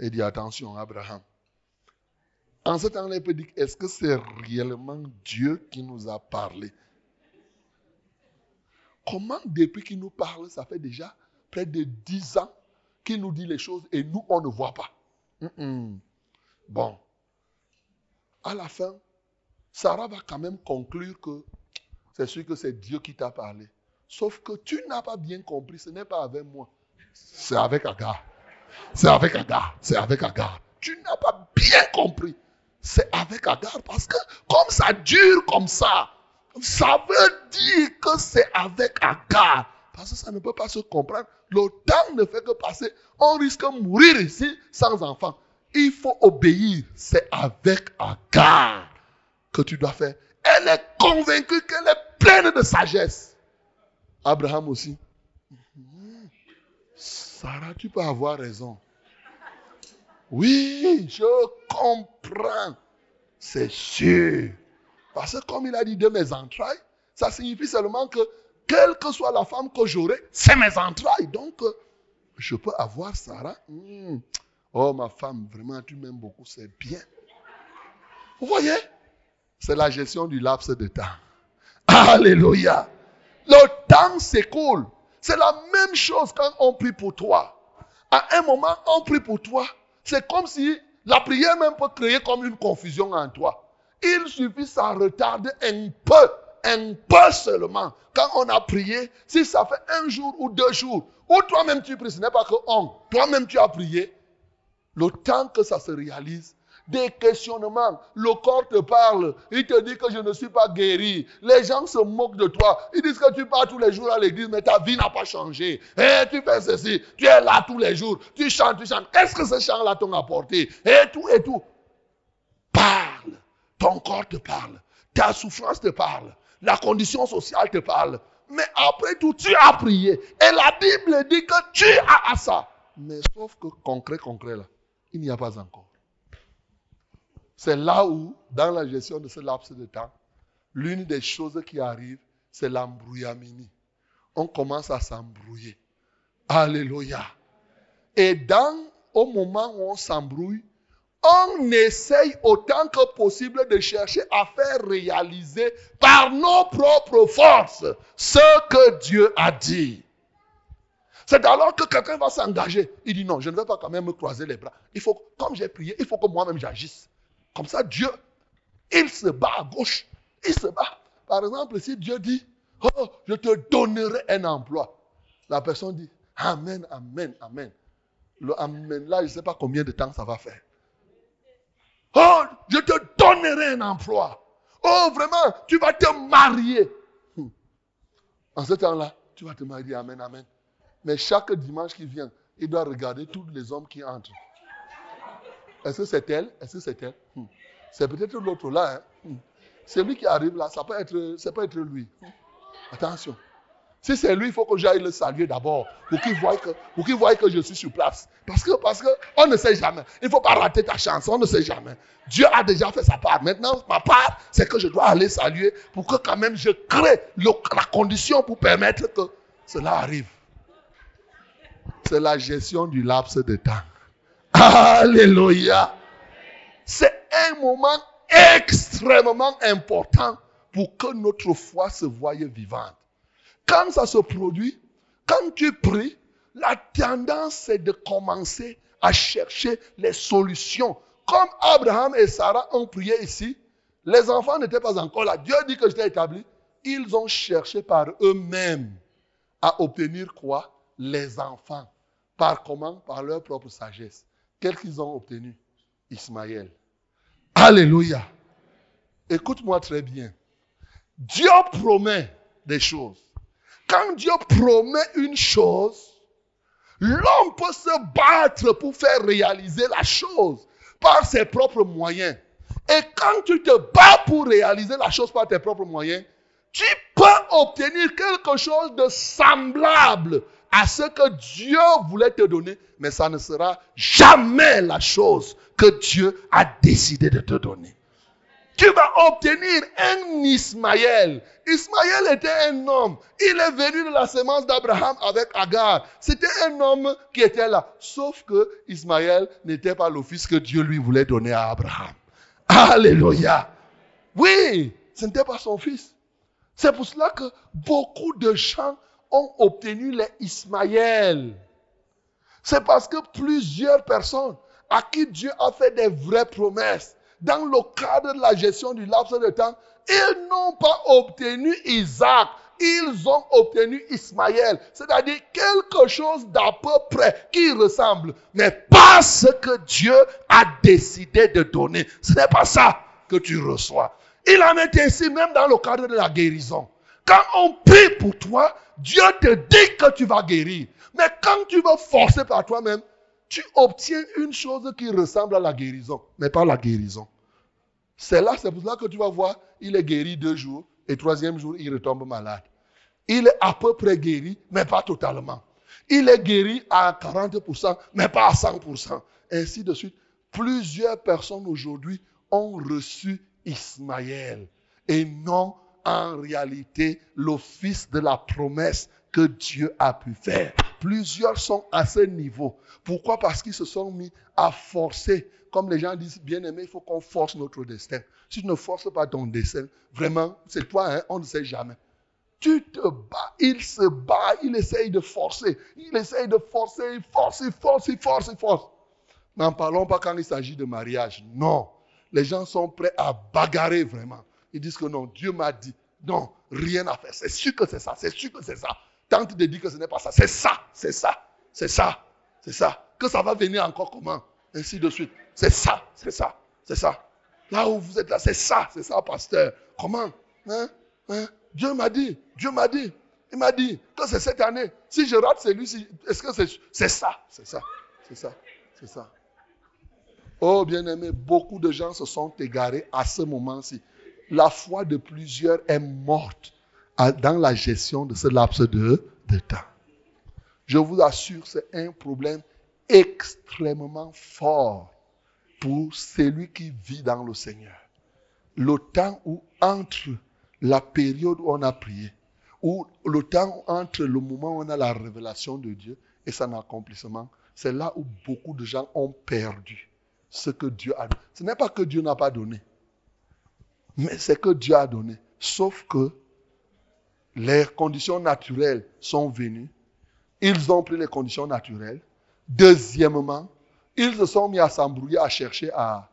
Et dit attention, Abraham. En ce temps-là, il peut dire, est-ce que c'est réellement Dieu qui nous a parlé? Comment depuis qu'il nous parle, ça fait déjà près de dix ans qu'il nous dit les choses et nous, on ne voit pas? Bon. À la fin, Sarah va quand même conclure que c'est sûr que c'est Dieu qui t'a parlé. Sauf que tu n'as pas bien compris, ce n'est pas avec moi. C'est avec Agar. C'est avec Agar. C'est avec Agar. Tu n'as pas bien compris c'est avec Agar. Parce que comme ça dure comme ça, ça veut dire que c'est avec Agar. Parce que ça ne peut pas se comprendre. Le temps ne fait que passer. On risque de mourir ici sans enfant. Il faut obéir. C'est avec Agar que tu dois faire. Elle est convaincue qu'elle est pleine de sagesse. Abraham aussi. Sarah, tu peux avoir raison. Oui, je comprends. C'est sûr. Parce que comme il a dit de mes entrailles, ça signifie seulement que quelle que soit la femme que j'aurai, c'est mes entrailles. Donc, je peux avoir Sarah. Hmm. Oh, ma femme, vraiment, tu m'aimes beaucoup, c'est bien. Vous voyez? C'est la gestion du laps de temps. Alléluia. Le temps s'écoule. C'est la même chose quand on prie pour toi. À un moment, on prie pour toi. C'est comme si la prière même peut créer comme une confusion en toi. Il suffit, ça retarde un peu, un peu seulement. Quand on a prié, si ça fait un jour ou deux jours, ou toi-même tu pries, ce n'est pas que on, toi-même tu as prié, le temps que ça se réalise, des questionnements. Le corps te parle. Il te dit que je ne suis pas guéri. Les gens se moquent de toi. Ils disent que tu pars tous les jours à l'église, mais ta vie n'a pas changé. Et tu fais ceci. Tu es là tous les jours. Tu chantes, tu chantes. Qu'est-ce que ce chant-là t'a apporté? Et tout, et tout. Parle. Ton corps te parle. Ta souffrance te parle. La condition sociale te parle. Mais après tout, tu as prié. Et la Bible dit que tu as ça. Mais sauf que concret, concret là, il n'y a pas encore. C'est là où, dans la gestion de ce laps de temps, l'une des choses qui arrive, c'est l'embrouillamini. On commence à s'embrouiller. Alléluia. Et dans, au moment où on s'embrouille, on essaye autant que possible de chercher à faire réaliser par nos propres forces ce que Dieu a dit. C'est alors que quelqu'un va s'engager. Il dit non, je ne vais pas quand même me croiser les bras. Il faut, comme j'ai prié, il faut que moi-même j'agisse. Comme ça, Dieu, il se bat à gauche. Il se bat. Par exemple, si Dieu dit, oh, je te donnerai un emploi. La personne dit, Amen, Amen, Amen. Le Amen là, je ne sais pas combien de temps ça va faire. Oh, je te donnerai un emploi. Oh, vraiment, tu vas te marier. Hmm. En ce temps-là, tu vas te marier. Amen, Amen. Mais chaque dimanche qui vient, il doit regarder tous les hommes qui entrent. Est-ce que c'est elle? Est-ce que c'est elle? Hmm. C'est peut-être l'autre là. Hein? Hmm. C'est lui qui arrive là, ça peut être, être lui. Attention. Si c'est lui, il faut que j'aille le saluer d'abord pour qu'il voie que, voie que je suis sur place. Parce que, parce que, ne sait jamais. Il ne faut pas rater ta chance. On ne sait jamais. Dieu a déjà fait sa part. Maintenant, ma part, c'est que je dois aller saluer pour que quand même je crée la condition pour permettre que cela arrive. C'est la gestion du laps de temps. Alléluia. C'est un moment extrêmement important pour que notre foi se voie vivante. Quand ça se produit, quand tu pries, la tendance c'est de commencer à chercher les solutions. Comme Abraham et Sarah ont prié ici, les enfants n'étaient pas encore là. Dieu dit que j'étais établi. Ils ont cherché par eux-mêmes à obtenir quoi? Les enfants. Par comment? Par leur propre sagesse. Qu'est-ce qu'ils ont obtenu? Ismaël. Alléluia. Écoute-moi très bien. Dieu promet des choses. Quand Dieu promet une chose, l'homme peut se battre pour faire réaliser la chose par ses propres moyens. Et quand tu te bats pour réaliser la chose par tes propres moyens, tu peux obtenir quelque chose de semblable à ce que Dieu voulait te donner, mais ça ne sera jamais la chose que Dieu a décidé de te donner. Tu vas obtenir un Ismaël. Ismaël était un homme. Il est venu de la semence d'Abraham avec Agar. C'était un homme qui était là. Sauf que Ismaël n'était pas le fils que Dieu lui voulait donner à Abraham. Alléluia. Oui, ce n'était pas son fils. C'est pour cela que beaucoup de gens ont obtenu les Ismaël. C'est parce que plusieurs personnes à qui Dieu a fait des vraies promesses, dans le cadre de la gestion du laps de temps, ils n'ont pas obtenu Isaac, ils ont obtenu Ismaël, c'est-à-dire quelque chose d'à peu près qui ressemble, mais pas ce que Dieu a décidé de donner. Ce n'est pas ça que tu reçois. Il en est ainsi même dans le cadre de la guérison. Quand on prie pour toi, Dieu te dit que tu vas guérir. Mais quand tu vas forcer par toi-même, tu obtiens une chose qui ressemble à la guérison, mais pas la guérison. C'est là, c'est pour ça que tu vas voir, il est guéri deux jours et troisième jour, il retombe malade. Il est à peu près guéri, mais pas totalement. Il est guéri à 40%, mais pas à 100%. Ainsi de suite. Plusieurs personnes aujourd'hui ont reçu Ismaël et non en réalité l'office de la promesse que Dieu a pu faire. Plusieurs sont à ce niveau. Pourquoi? Parce qu'ils se sont mis à forcer. Comme les gens disent, bien aimé, il faut qu'on force notre destin. Si tu ne forces pas ton destin, vraiment, c'est toi, hein, on ne sait jamais. Tu te bats, il se bat, il essaye de forcer. Il essaye de forcer, il force, il force, il force, il force. N'en parlons pas quand il s'agit de mariage. Non. Les gens sont prêts à bagarrer vraiment. Ils disent que non, Dieu m'a dit. Non, rien à faire. C'est sûr que c'est ça. C'est sûr que c'est ça. Tente de dire que ce n'est pas ça. C'est ça. C'est ça. C'est ça. C'est ça. Que ça va venir encore comment Ainsi de suite. C'est ça. C'est ça. C'est ça. Là où vous êtes là, c'est ça. C'est ça, pasteur. Comment hein? Hein? Dieu m'a dit. Dieu m'a dit. Il m'a dit que c'est cette année. Si je rate celui-ci, est-ce que c'est ça C'est ça. C'est ça. C'est ça. Oh bien-aimé, beaucoup de gens se sont égarés à ce moment-ci. La foi de plusieurs est morte dans la gestion de ce laps de, temps. Je vous assure, c'est un problème extrêmement fort pour celui qui vit dans le Seigneur. Le temps où entre la période où on a prié, ou le temps entre le moment où on a la révélation de Dieu et son accomplissement, c'est là où beaucoup de gens ont perdu ce que Dieu a. Ce n'est pas que Dieu n'a pas donné, mais c'est que Dieu a donné. Sauf que les conditions naturelles sont venues. Ils ont pris les conditions naturelles. Deuxièmement, ils se sont mis à s'embrouiller, à chercher à,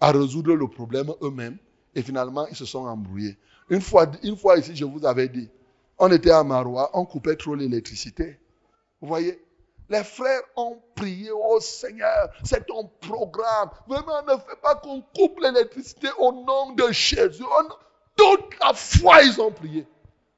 résoudre le problème eux-mêmes. Et finalement, ils se sont embrouillés. Une fois, une fois ici, je vous avais dit, on était à Marois, on coupait trop l'électricité. Vous voyez les frères ont prié, oh Seigneur, c'est ton programme. Vraiment, ne fais pas qu'on coupe l'électricité au nom de Jésus. Toute la foi, ils ont prié.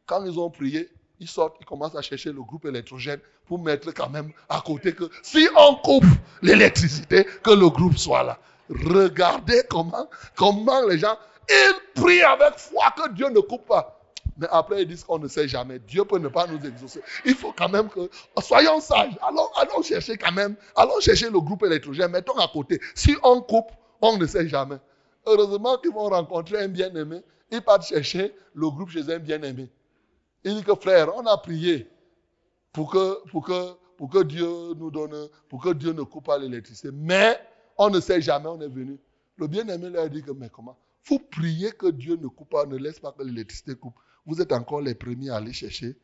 Quand ils ont prié, ils sortent, ils commencent à chercher le groupe électrogène pour mettre quand même à côté que si on coupe l'électricité, que le groupe soit là. Regardez comment, comment les gens, ils prient avec foi que Dieu ne coupe pas. Mais après, ils disent qu'on ne sait jamais. Dieu peut ne pas nous exaucer. Il faut quand même que, soyons sages. Allons, chercher quand même, allons chercher le groupe électrogène. Mettons à côté. Si on coupe, on ne sait jamais. Heureusement qu'ils vont rencontrer un bien-aimé. Ils partent chercher le groupe chez un bien-aimé. Il dit que frère, on a prié pour que, pour que, pour que Dieu nous donne, pour que Dieu ne coupe pas l'électricité. Mais on ne sait jamais, on est venu. Le bien-aimé leur dit que, mais comment? Vous priez que Dieu ne coupe pas, ne laisse pas que l'électricité coupe vous êtes encore les premiers à aller chercher.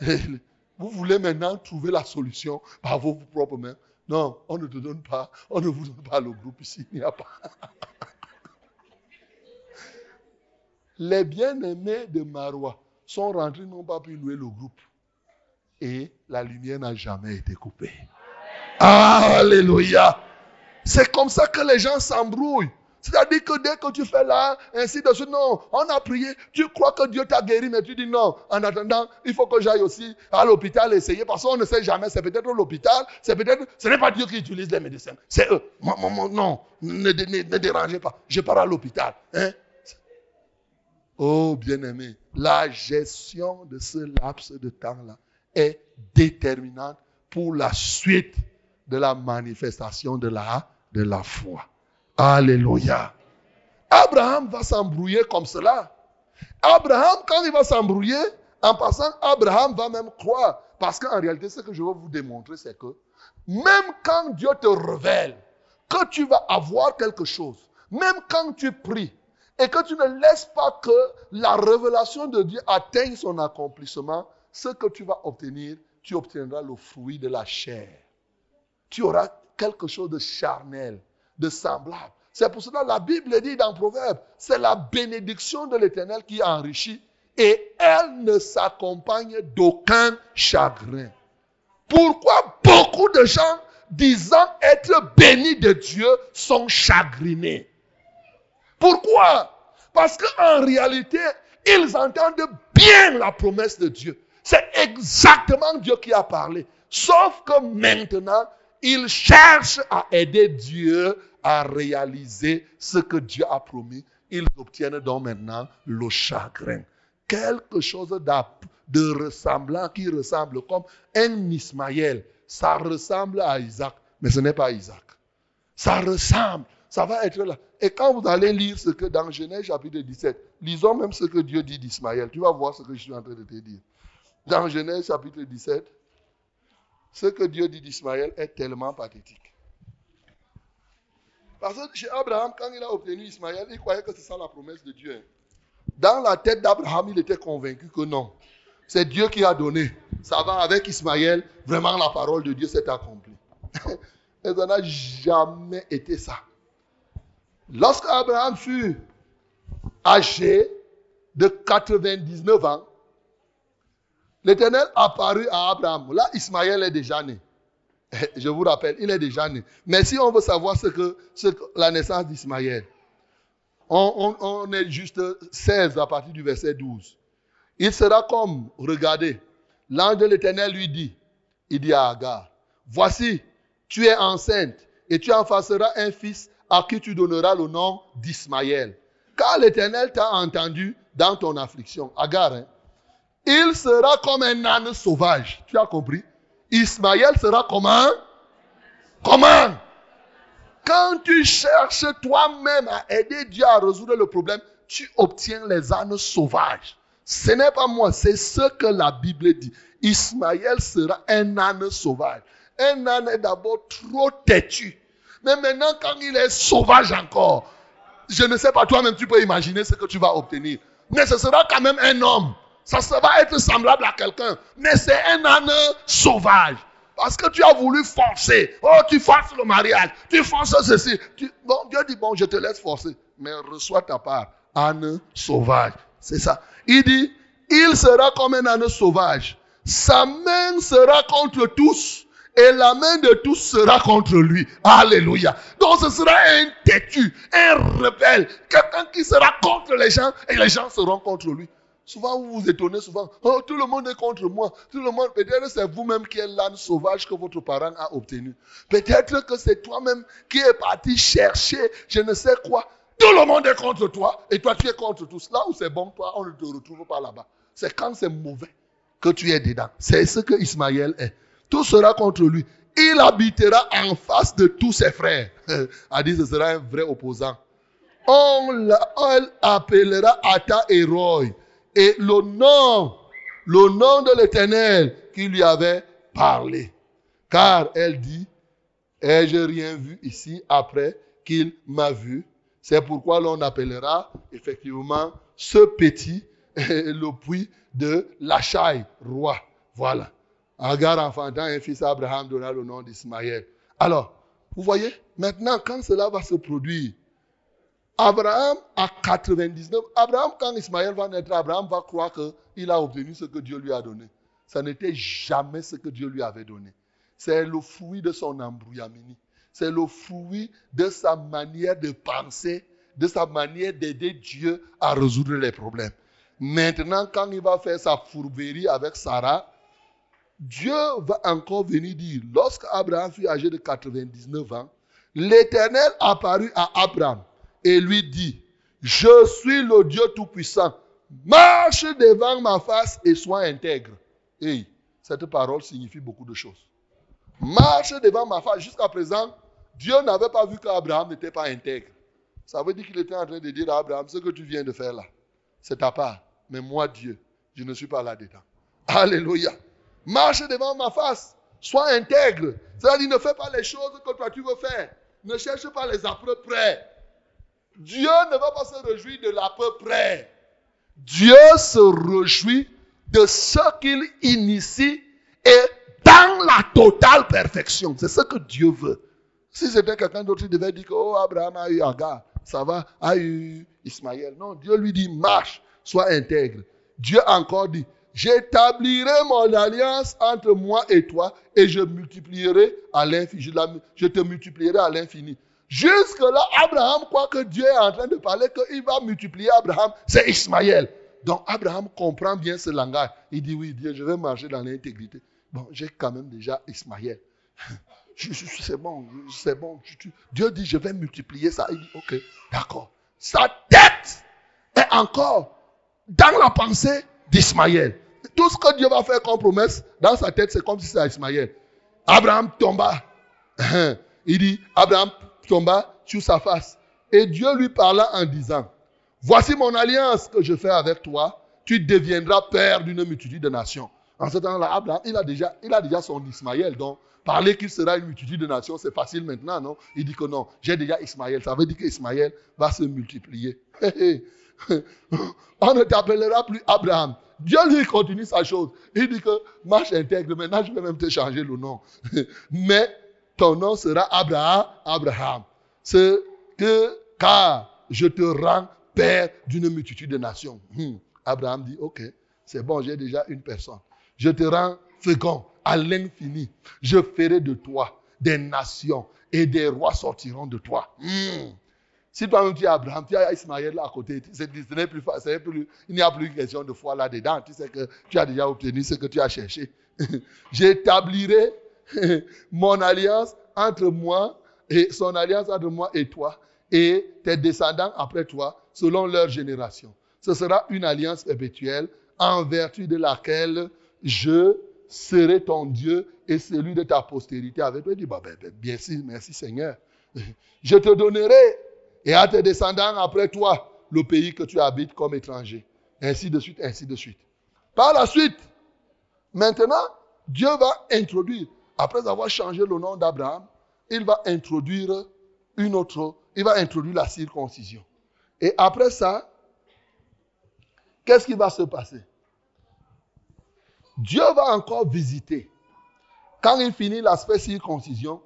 Vous voulez maintenant trouver la solution par vos propres mains. Non, on ne te donne pas, on ne vous donne pas le groupe ici, il n'y a pas. Les bien-aimés de Marois sont rentrés, n'ont pas pu louer le groupe. Et la lumière n'a jamais été coupée. Alléluia. C'est comme ça que les gens s'embrouillent. C'est-à-dire que dès que tu fais là, ainsi de suite, non, on a prié, tu crois que Dieu t'a guéri, mais tu dis non. En attendant, il faut que j'aille aussi à l'hôpital essayer, parce qu'on ne sait jamais, c'est peut-être l'hôpital, c'est peut-être, ce n'est pas Dieu qui utilise les médecins, c'est eux. non, ne, dérangez pas, je pars à l'hôpital. Hein. Oh, bien-aimé, la gestion de ce laps de temps-là est déterminante pour la suite de la manifestation de la, de la foi. Alléluia. Abraham va s'embrouiller comme cela. Abraham, quand il va s'embrouiller, en passant, Abraham va même croire. Parce qu'en réalité, ce que je veux vous démontrer, c'est que même quand Dieu te révèle que tu vas avoir quelque chose, même quand tu pries et que tu ne laisses pas que la révélation de Dieu atteigne son accomplissement, ce que tu vas obtenir, tu obtiendras le fruit de la chair. Tu auras quelque chose de charnel de semblable. C'est pour cela que la Bible dit dans Proverbe, c'est la bénédiction de l'Éternel qui enrichit et elle ne s'accompagne d'aucun chagrin. Pourquoi beaucoup de gens disant être bénis de Dieu sont chagrinés? Pourquoi? Parce qu'en réalité, ils entendent bien la promesse de Dieu. C'est exactement Dieu qui a parlé. Sauf que maintenant, ils cherchent à aider Dieu à réaliser ce que Dieu a promis. Ils obtiennent donc maintenant le chagrin. Quelque chose de ressemblant qui ressemble comme un Ismaël. Ça ressemble à Isaac, mais ce n'est pas Isaac. Ça ressemble. Ça va être là. Et quand vous allez lire ce que dans Genèse chapitre 17, lisons même ce que Dieu dit d'Ismaël. Tu vas voir ce que je suis en train de te dire. Dans Genèse chapitre 17, ce que Dieu dit d'Ismaël est tellement pathétique. Parce que chez Abraham, quand il a obtenu Ismaël, il croyait que c'est ça la promesse de Dieu. Dans la tête d'Abraham, il était convaincu que non. C'est Dieu qui a donné. Ça va avec Ismaël. Vraiment, la parole de Dieu s'est accomplie. Et ça n'a jamais été ça. Lorsque Abraham fut âgé de 99 ans, l'Éternel apparut à Abraham. Là, Ismaël est déjà né. Je vous rappelle, il est déjà né. Mais si on veut savoir ce que, la naissance d'Ismaël, on, on, est juste 16 à partir du verset 12. Il sera comme, regardez, l'ange de l'Éternel lui dit, il dit à Agar, voici, tu es enceinte et tu en fasseras un fils à qui tu donneras le nom d'Ismaël. Car l'Éternel t'a entendu dans ton affliction. Agar, hein? Il sera comme un âne sauvage. Tu as compris? Ismaël sera comment Comment Quand tu cherches toi-même à aider Dieu à résoudre le problème, tu obtiens les ânes sauvages. Ce n'est pas moi, c'est ce que la Bible dit. Ismaël sera un âne sauvage. Un âne est d'abord trop têtu. Mais maintenant, quand il est sauvage encore, je ne sais pas, toi-même, tu peux imaginer ce que tu vas obtenir. Mais ce sera quand même un homme. Ça, va être semblable à quelqu'un. Mais c'est un âne sauvage. Parce que tu as voulu forcer. Oh, tu forces le mariage. Tu forces ceci. Bon, Dieu dit, bon, je te laisse forcer. Mais reçois ta part. Âne sauvage. C'est ça. Il dit, il sera comme un âne sauvage. Sa main sera contre tous et la main de tous sera contre lui. Alléluia. Donc ce sera un têtu, un rebelle, quelqu'un qui sera contre les gens et les gens seront contre lui. Souvent, vous vous étonnez souvent. Oh, tout le monde est contre moi. Tout le monde, peut-être c'est vous-même qui êtes l'âne sauvage que votre parent a obtenu. Peut-être que c'est toi-même qui es parti chercher je ne sais quoi. Tout le monde est contre toi et toi tu es contre tous. Là où c'est bon, toi, on ne te retrouve pas là-bas. C'est quand c'est mauvais que tu es dedans. C'est ce que Ismaël est. Tout sera contre lui. Il habitera en face de tous ses frères. Dit ce sera un vrai opposant. On l'appellera Ata et Roy et le nom, le nom de l'Éternel qui lui avait parlé. Car elle dit, ai-je rien vu ici après qu'il m'a vu? C'est pourquoi l'on appellera effectivement ce petit le puits de Lachai, roi. Voilà. Agar enfantant un fils Abraham donna le nom d'Ismaël. Alors, vous voyez, maintenant, quand cela va se produire, Abraham a 99. Abraham, quand Ismaël va naître, Abraham va croire qu'il a obtenu ce que Dieu lui a donné. Ça n'était jamais ce que Dieu lui avait donné. C'est le fruit de son embrouillamini. C'est le fruit de sa manière de penser, de sa manière d'aider Dieu à résoudre les problèmes. Maintenant, quand il va faire sa fourberie avec Sarah, Dieu va encore venir dire, lorsque Abraham fut âgé de 99 ans, l'Éternel apparut à Abraham et lui dit, je suis le Dieu Tout-Puissant. Marche devant ma face et sois intègre. Et cette parole signifie beaucoup de choses. Marche devant ma face. Jusqu'à présent, Dieu n'avait pas vu qu'Abraham n'était pas intègre. Ça veut dire qu'il était en train de dire à Abraham, ce que tu viens de faire là, c'est ta part. Mais moi, Dieu, je ne suis pas là-dedans. Alléluia. Marche devant ma face. Sois intègre. C'est-à-dire, ne fais pas les choses que toi tu veux faire. Ne cherche pas les peu près. Dieu ne va pas se réjouir de l'à peu près. Dieu se réjouit de ce qu'il initie et dans la totale perfection. C'est ce que Dieu veut. Si c'était quelqu'un d'autre, il devait dire que oh, Abraham a eu Agar, ça va, a eu Ismaël. Non, Dieu lui dit marche, sois intègre. Dieu encore dit j'établirai mon alliance entre moi et toi et je multiplierai à l'infini. je te multiplierai à l'infini. Jusque-là, Abraham croit que Dieu est en train de parler qu'il va multiplier Abraham. C'est Ismaël. Donc Abraham comprend bien ce langage. Il dit oui, Dieu, je vais marcher dans l'intégrité. Bon, j'ai quand même déjà Ismaël. C'est bon, c'est bon. Dieu dit, je vais multiplier ça. Il dit, ok, d'accord. Sa tête est encore dans la pensée d'Ismaël. Tout ce que Dieu va faire comme promesse, dans sa tête, c'est comme si c'était Ismaël. Abraham tomba. Il dit, Abraham tomba sur sa face. Et Dieu lui parla en disant, voici mon alliance que je fais avec toi. Tu deviendras père d'une multitude de nations. En ce temps-là, Abraham, il a, déjà, son Ismaël. Donc, parler qu'il sera une multitude de nations, c'est facile maintenant, non? Il dit que non, j'ai déjà Ismaël. Ça veut dire qu'Ismaël va se multiplier. On ne t'appellera plus Abraham. Dieu lui continue sa chose. Il dit que marche intègre. Maintenant, je vais même te changer le nom. Mais ton nom sera Abraham. Abraham. C'est que, car je te rends père d'une multitude de nations. Hmm. Abraham dit, ok, c'est bon, j'ai déjà une personne. Je te rends fécond à l'infini. Je ferai de toi des nations et des rois sortiront de toi. Hmm. Si toi-même tu Abraham, tu as Ismaël là à côté, ce plus, il n'y a plus question de foi là-dedans. Tu sais que tu as déjà obtenu ce que tu as cherché. J'établirai mon alliance entre moi et son alliance entre moi et toi et tes descendants après toi selon leur génération. Ce sera une alliance perpétuelle en vertu de laquelle je serai ton Dieu et celui de ta postérité avec toi. Dit, bah, ben, ben, bien sûr, merci Seigneur. Je te donnerai et à tes descendants après toi le pays que tu habites comme étranger. Ainsi de suite, ainsi de suite. Par la suite, maintenant, Dieu va introduire, après avoir changé le nom d'Abraham, il va introduire une autre, il va introduire la circoncision. Et après ça, qu'est-ce qui va se passer? Dieu va encore visiter. Quand il finit l'aspect circoncision,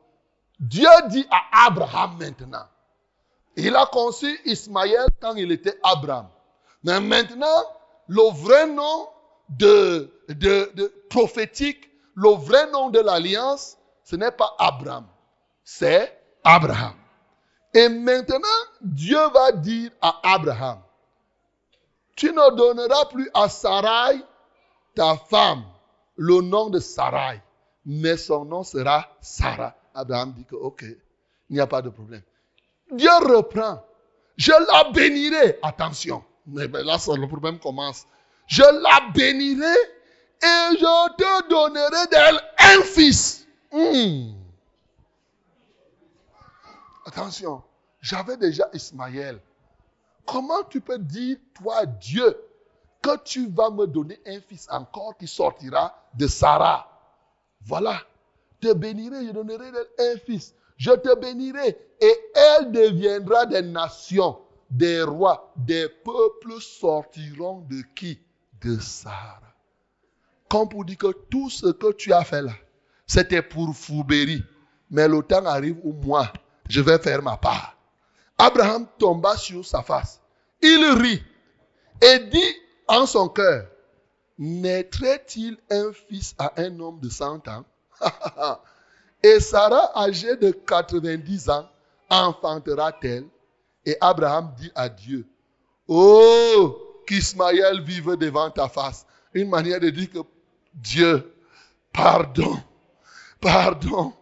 Dieu dit à Abraham maintenant, il a conçu Ismaël quand il était Abraham. Mais maintenant, le vrai nom de, de, prophétique, le vrai nom de l'alliance, ce n'est pas Abraham, c'est Abraham. Et maintenant, Dieu va dire à Abraham, tu ne donneras plus à Sarai, ta femme, le nom de Sarai, mais son nom sera Sarah. Abraham dit que, ok, il n'y a pas de problème. Dieu reprend. Je la bénirai. Attention. Mais là, le problème commence. Je la bénirai et je te donnerai d'elle un fils. Hmm. Attention. J'avais déjà Ismaël. Comment tu peux dire, toi, Dieu, que tu vas me donner un fils encore qui sortira de Sarah? Voilà. Te bénirai, je donnerai d'elle un fils je te bénirai et elle deviendra des nations, des rois, des peuples sortiront de qui? De Sarah. Comme pour dire que tout ce que tu as fait là, c'était pour Foubéry. Mais le temps arrive où moi, je vais faire ma part. Abraham tomba sur sa face. Il rit et dit en son cœur, naîtrait-il un fils à un homme de 100 ans? Et Sarah, âgée de 90 ans, enfantera-t-elle? Et Abraham dit à Dieu, Oh, qu'Ismaël vive devant ta face. Une manière de dire que Dieu, pardon, pardon.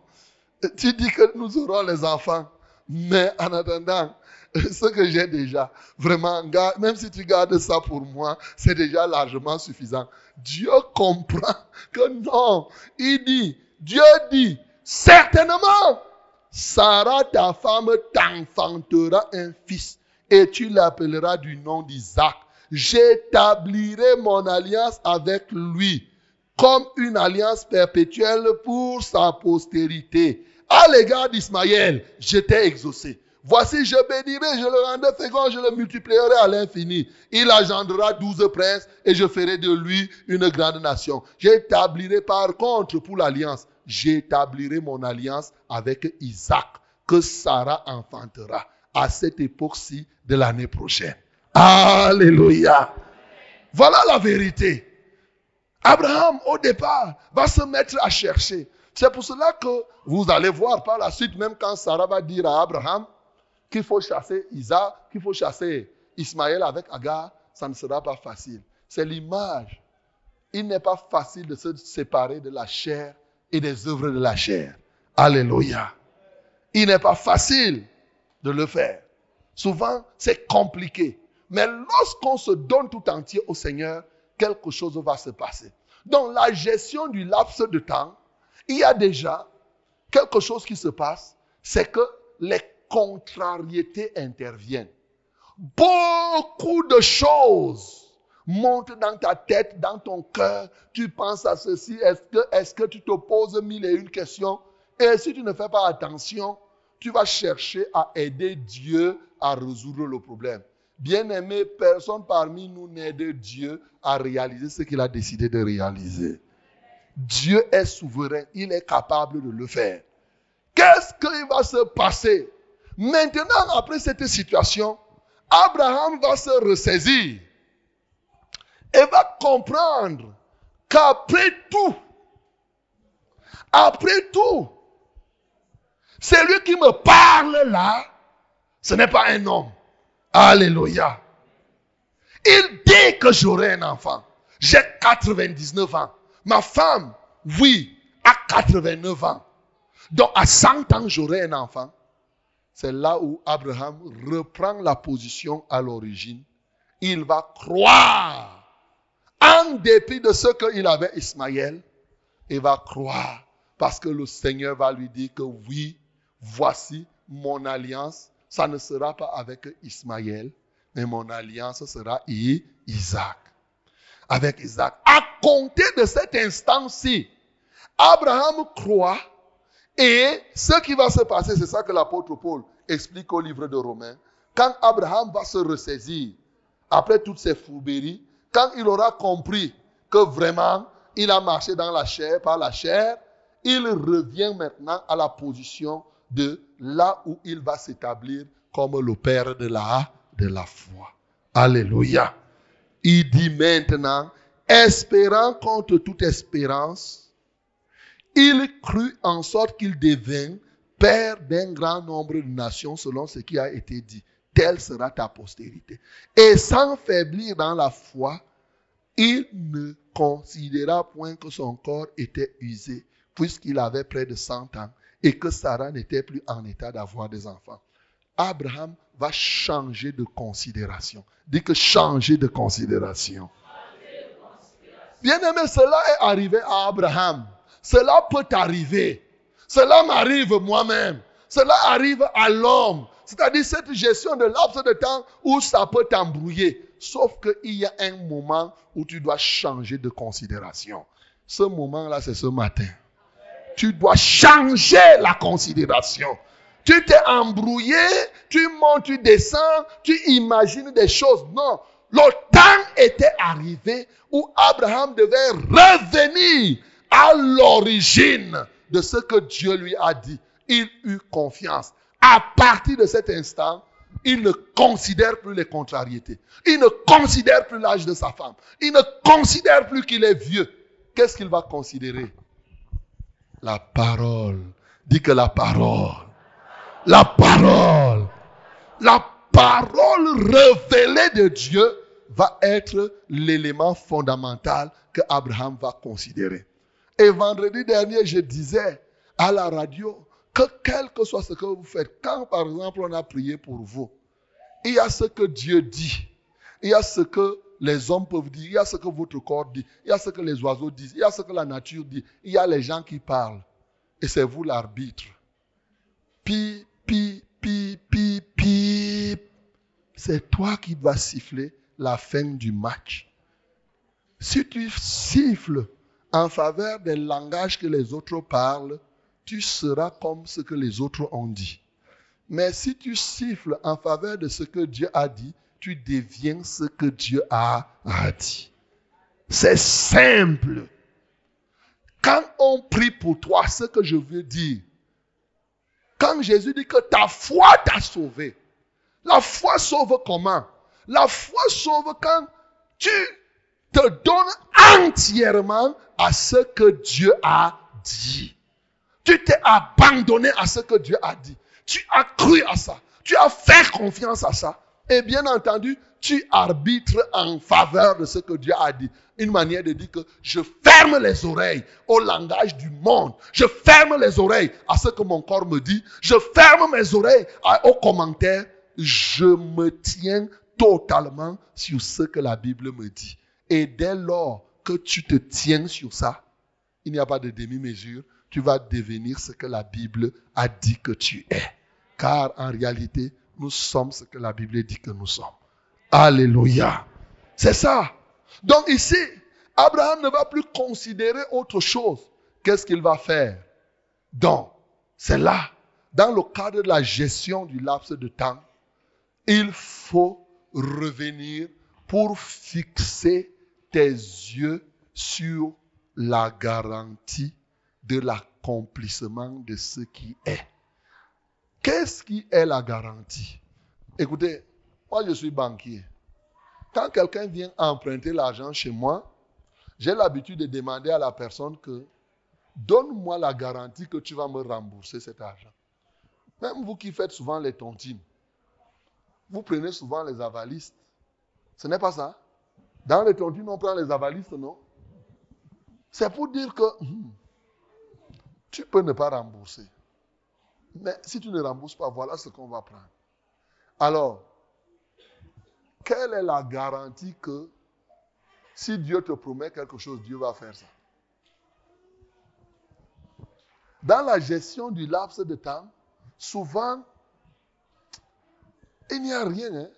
Tu dis que nous aurons les enfants, mais en attendant, ce que j'ai déjà, vraiment, même si tu gardes ça pour moi, c'est déjà largement suffisant. Dieu comprend que non. Il dit, Dieu dit, Certainement, Sarah, ta femme, t'enfantera un fils et tu l'appelleras du nom d'Isaac. J'établirai mon alliance avec lui comme une alliance perpétuelle pour sa postérité. À l'égard d'Ismaël, j'étais exaucé. Voici, je bénirai, je le rendrai fécond, je le multiplierai à l'infini. Il engendrera douze princes et je ferai de lui une grande nation. J'établirai par contre pour l'alliance j'établirai mon alliance avec Isaac, que Sarah enfantera à cette époque-ci de l'année prochaine. Alléluia. Voilà la vérité. Abraham, au départ, va se mettre à chercher. C'est pour cela que vous allez voir par la suite, même quand Sarah va dire à Abraham qu'il faut chasser Isaac, qu'il faut chasser Ismaël avec Agar, ça ne sera pas facile. C'est l'image. Il n'est pas facile de se séparer de la chair et des œuvres de la chair. Alléluia. Il n'est pas facile de le faire. Souvent, c'est compliqué. Mais lorsqu'on se donne tout entier au Seigneur, quelque chose va se passer. Dans la gestion du laps de temps, il y a déjà quelque chose qui se passe, c'est que les contrariétés interviennent. Beaucoup de choses montent dans ta tête, dans ton cœur. Tu penses à ceci. Est-ce que, est-ce que tu te poses mille et une questions? Et si tu ne fais pas attention, tu vas chercher à aider Dieu à résoudre le problème. Bien-aimé, personne parmi nous n'aide Dieu à réaliser ce qu'il a décidé de réaliser. Dieu est souverain, il est capable de le faire. Qu'est-ce qui va se passer? Maintenant, après cette situation, Abraham va se ressaisir et va comprendre qu'après tout, après tout, celui qui me parle là, ce n'est pas un homme. Alléluia. Il dit que j'aurai un enfant. J'ai 99 ans. Ma femme, oui, a 89 ans. Donc à 100 ans, j'aurai un enfant. C'est là où Abraham reprend la position à l'origine. Il va croire. En dépit de ce qu'il avait Ismaël, il va croire. Parce que le Seigneur va lui dire que oui, voici mon alliance. Ça ne sera pas avec Ismaël, mais mon alliance sera Isaac. Avec Isaac. À compter de cet instant-ci, Abraham croit et ce qui va se passer, c'est ça que l'apôtre Paul explique au livre de Romains. Quand Abraham va se ressaisir après toutes ces fourberies, quand il aura compris que vraiment il a marché dans la chair, par la chair, il revient maintenant à la position de là où il va s'établir comme le père de la, de la foi. Alléluia. Il dit maintenant, espérant contre toute espérance, il crut en sorte qu'il devint père d'un grand nombre de nations selon ce qui a été dit. Telle sera ta postérité. Et sans faiblir dans la foi, il ne considéra point que son corps était usé, puisqu'il avait près de 100 ans et que Sarah n'était plus en état d'avoir des enfants. Abraham va changer de considération. Dit que changer de considération. Bien aimé, cela est arrivé à Abraham. Cela peut arriver. Cela m'arrive moi-même. Cela arrive à l'homme. C'est-à-dire cette gestion de laps de temps où ça peut t'embrouiller. Sauf qu'il y a un moment où tu dois changer de considération. Ce moment-là, c'est ce matin. Tu dois changer la considération. Tu t'es embrouillé, tu montes, tu descends, tu imagines des choses. Non, le temps était arrivé où Abraham devait revenir à l'origine de ce que Dieu lui a dit. Il eut confiance. À partir de cet instant, il ne considère plus les contrariétés. Il ne considère plus l'âge de sa femme. Il ne considère plus qu'il est vieux. Qu'est-ce qu'il va considérer? La parole. Dit que la parole. La parole. La parole révélée de Dieu va être l'élément fondamental que Abraham va considérer. Et vendredi dernier, je disais à la radio que quel que soit ce que vous faites, quand par exemple on a prié pour vous, il y a ce que Dieu dit, il y a ce que les hommes peuvent dire, il y a ce que votre corps dit, il y a ce que les oiseaux disent, il y a ce que la nature dit, il y a les gens qui parlent. Et c'est vous l'arbitre. Pi, pi, pi, pi, pi. C'est toi qui vas siffler la fin du match. Si tu siffles en faveur des langages que les autres parlent, tu seras comme ce que les autres ont dit. Mais si tu siffles en faveur de ce que Dieu a dit, tu deviens ce que Dieu a, dit. C'est simple. Quand on prie pour toi, ce que je veux dire, quand Jésus dit que ta foi t'a sauvé, la foi sauve comment? La foi sauve quand tu te donnes entièrement à ce que Dieu a dit. Tu t'es abandonné à ce que Dieu a dit. Tu as cru à ça. Tu as fait confiance à ça. Et bien entendu, tu arbitres en faveur de ce que Dieu a dit. Une manière de dire que je ferme les oreilles au langage du monde. Je ferme les oreilles à ce que mon corps me dit. Je ferme mes oreilles aux commentaires. Je me tiens totalement sur ce que la Bible me dit. Et dès lors que tu te tiens sur ça, il n'y a pas de demi-mesure, tu vas devenir ce que la Bible a dit que tu es. Car en réalité, nous sommes ce que la Bible dit que nous sommes. Alléluia. C'est ça. Donc ici, Abraham ne va plus considérer autre chose. Qu'est-ce qu'il va faire? Donc, c'est là, dans le cadre de la gestion du laps de temps, il faut revenir pour fixer tes yeux sur la garantie de l'accomplissement de ce qui est. Qu'est-ce qui est la garantie? Écoutez, moi je suis banquier. Quand quelqu'un vient emprunter l'argent chez moi, j'ai l'habitude de demander à la personne que donne-moi la garantie que tu vas me rembourser cet argent. Même vous qui faites souvent les tontines, vous prenez souvent les avalistes. Ce n'est pas ça? Dans les tontines, on prend les avalistes, non? C'est pour dire que hmm, tu peux ne pas rembourser. Mais si tu ne rembourses pas, voilà ce qu'on va prendre. Alors, quelle est la garantie que si Dieu te promet quelque chose, Dieu va faire ça? Dans la gestion du laps de temps, souvent, il n'y a rien. Hein.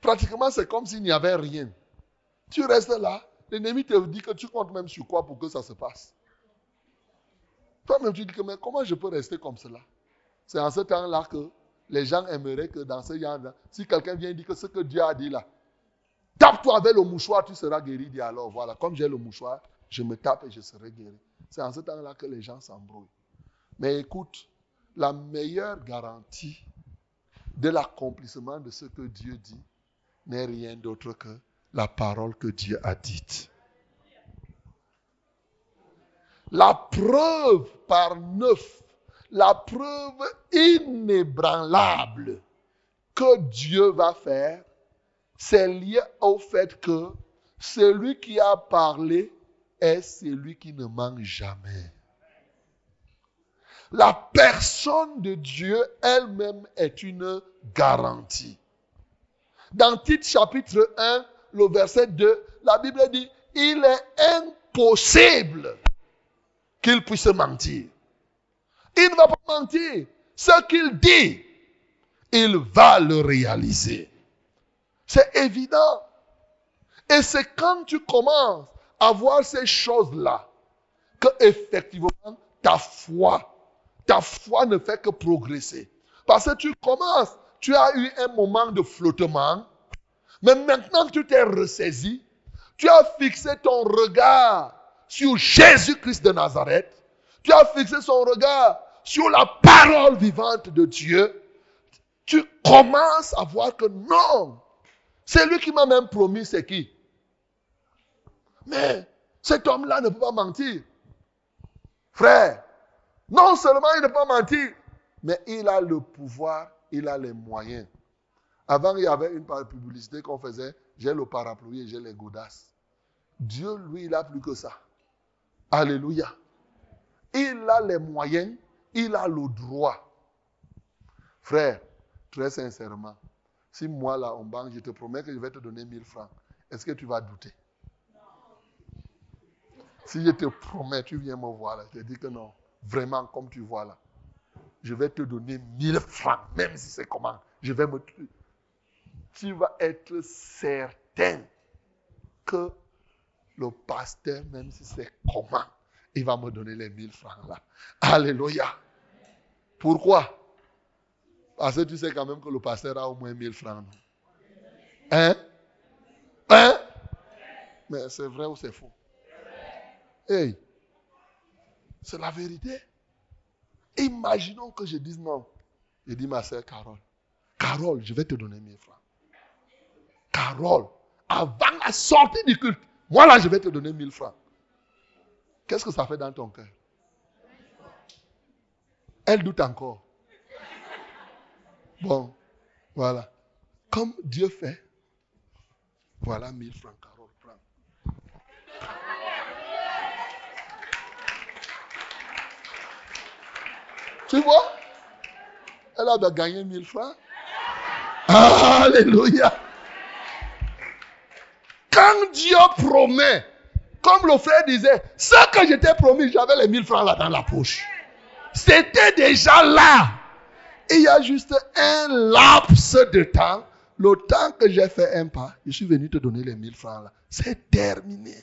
Pratiquement, c'est comme s'il n'y avait rien. Tu restes là, l'ennemi te dit que tu comptes même sur quoi pour que ça se passe. Toi-même, tu dis que mais comment je peux rester comme cela? C'est en ce temps-là que les gens aimeraient que dans ce genre si quelqu'un vient dire que ce que Dieu a dit là, tape-toi avec le mouchoir, tu seras guéri. Dis alors, voilà, comme j'ai le mouchoir, je me tape et je serai guéri. C'est en ce temps-là que les gens s'embrouillent. Mais écoute, la meilleure garantie de l'accomplissement de ce que Dieu dit n'est rien d'autre que la parole que Dieu a dite. La preuve par neuf la preuve inébranlable que Dieu va faire, c'est lié au fait que celui qui a parlé est celui qui ne manque jamais. La personne de Dieu elle-même est une garantie. Dans Tite chapitre 1, le verset 2, la Bible dit, il est impossible qu'il puisse mentir. Il ne va pas mentir. Ce qu'il dit, il va le réaliser. C'est évident. Et c'est quand tu commences à voir ces choses-là que effectivement ta foi, ta foi ne fait que progresser. Parce que tu commences, tu as eu un moment de flottement, mais maintenant que tu t'es ressaisi, tu as fixé ton regard sur Jésus-Christ de Nazareth, tu as fixé son regard sur la parole vivante de Dieu, tu commences à voir que non, c'est lui qui m'a même promis, c'est qui Mais cet homme-là ne peut pas mentir. Frère, non seulement il ne peut pas mentir, mais il a le pouvoir, il a les moyens. Avant, il y avait une publicité qu'on faisait, j'ai le parapluie j'ai les godasses. Dieu, lui, il a plus que ça. Alléluia. Il a les moyens, il a le droit. Frère, très sincèrement, si moi là en banque, je te promets que je vais te donner 1000 francs, est-ce que tu vas douter? Si je te promets, tu viens me voir là, je te dis que non, vraiment comme tu vois là, je vais te donner 1000 francs, même si c'est comment, je vais me. Tu vas être certain que le pasteur, même si c'est comment, il va me donner les 1000 francs là. Alléluia. Pourquoi? Parce que tu sais quand même que le pasteur a au moins 1000 francs. Hein? Hein? Mais c'est vrai ou c'est faux? Hey, c'est la vérité. Imaginons que je dise non. Je dis ma soeur Carole, Carole, je vais te donner 1000 francs. Carole, avant la sortie du culte, moi là, je vais te donner 1000 francs. Qu'est-ce que ça fait dans ton cœur? Elle doute encore. Bon, voilà. comme Dieu fait. Voilà 1000 francs, Carole. Tu vois? Elle a gagné 1000 francs. Alléluia. Quand Dieu promet, comme le frère disait, ce que je promis, j'avais les 1000 francs là dans la poche. C'était déjà là. il y a juste un laps de temps. Le temps que j'ai fait un pas, je suis venu te donner les 1000 francs là. C'est terminé.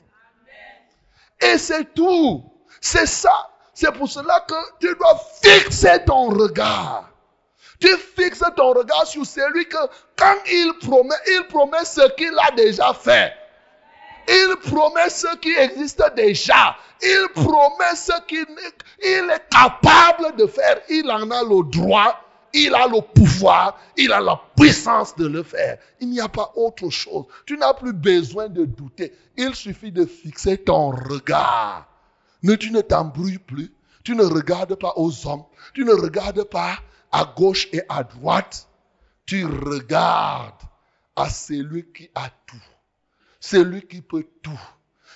Et c'est tout. C'est ça. C'est pour cela que tu dois fixer ton regard. Tu fixes ton regard sur celui que quand il promet, il promet ce qu'il a déjà fait. Il promet ce qui existe déjà. Il promet ce qu'il est capable de faire. Il en a le droit, il a le pouvoir, il a la puissance de le faire. Il n'y a pas autre chose. Tu n'as plus besoin de douter. Il suffit de fixer ton regard. Ne, tu ne t'embrouilles plus. Tu ne regardes pas aux hommes. Tu ne regardes pas à gauche et à droite. Tu regardes à celui qui a tout. Celui qui peut tout.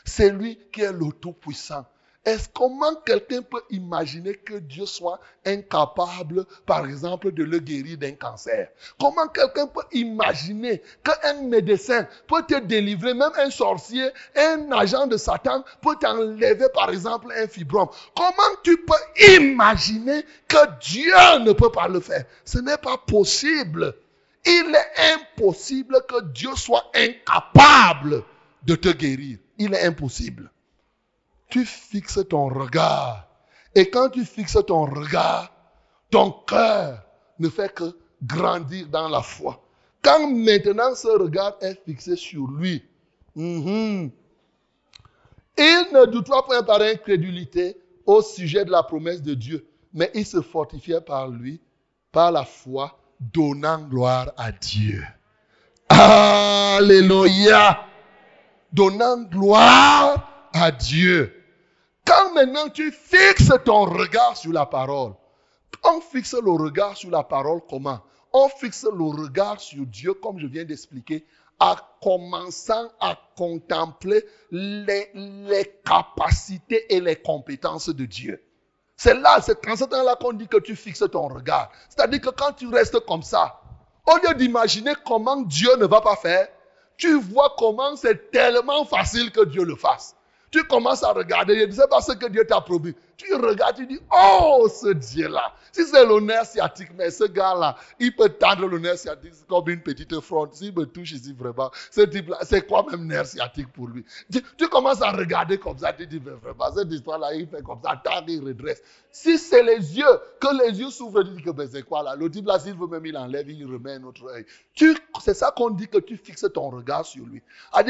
Celui qui est le Tout-Puissant. Est-ce comment quelqu'un peut imaginer que Dieu soit incapable, par exemple, de le guérir d'un cancer? Comment quelqu'un peut imaginer qu'un médecin peut te délivrer, même un sorcier, un agent de Satan peut t'enlever, par exemple, un fibrome? Comment tu peux imaginer que Dieu ne peut pas le faire? Ce n'est pas possible. Il est impossible que Dieu soit incapable de te guérir. Il est impossible tu fixes ton regard. Et quand tu fixes ton regard, ton cœur ne fait que grandir dans la foi. Quand maintenant ce regard est fixé sur lui, mhm, il ne doute pas par incrédulité au sujet de la promesse de Dieu, mais il se fortifiait par lui, par la foi, donnant gloire à Dieu. Alléluia. Donnant gloire à Dieu. Quand maintenant tu fixes ton regard sur la parole, on fixe le regard sur la parole comment? On fixe le regard sur Dieu, comme je viens d'expliquer, en commençant à contempler les, les, capacités et les compétences de Dieu. C'est là, c'est dans ce temps-là qu'on dit que tu fixes ton regard. C'est-à-dire que quand tu restes comme ça, au lieu d'imaginer comment Dieu ne va pas faire, tu vois comment c'est tellement facile que Dieu le fasse. Tu commences à regarder, je ne sais pas ce que Dieu t'a promis. Tu regardes, tu dis, oh, ce Dieu-là. Si c'est nerf sciatique, mais ce gars-là, il peut tendre nerf sciatique comme une petite fronde. S'il me touche ici vraiment, ce type-là, c'est quoi même nerf sciatique pour lui? Tu, commences à regarder comme ça, tu dis, mais vraiment, cette histoire-là, il fait comme ça, tant il redresse. Si c'est les yeux, que les yeux s'ouvrent, tu dis que c'est quoi là? Le type-là, s'il veut même, il enlève, il remet un autre œil. C'est ça qu'on dit que tu fixes ton regard sur lui.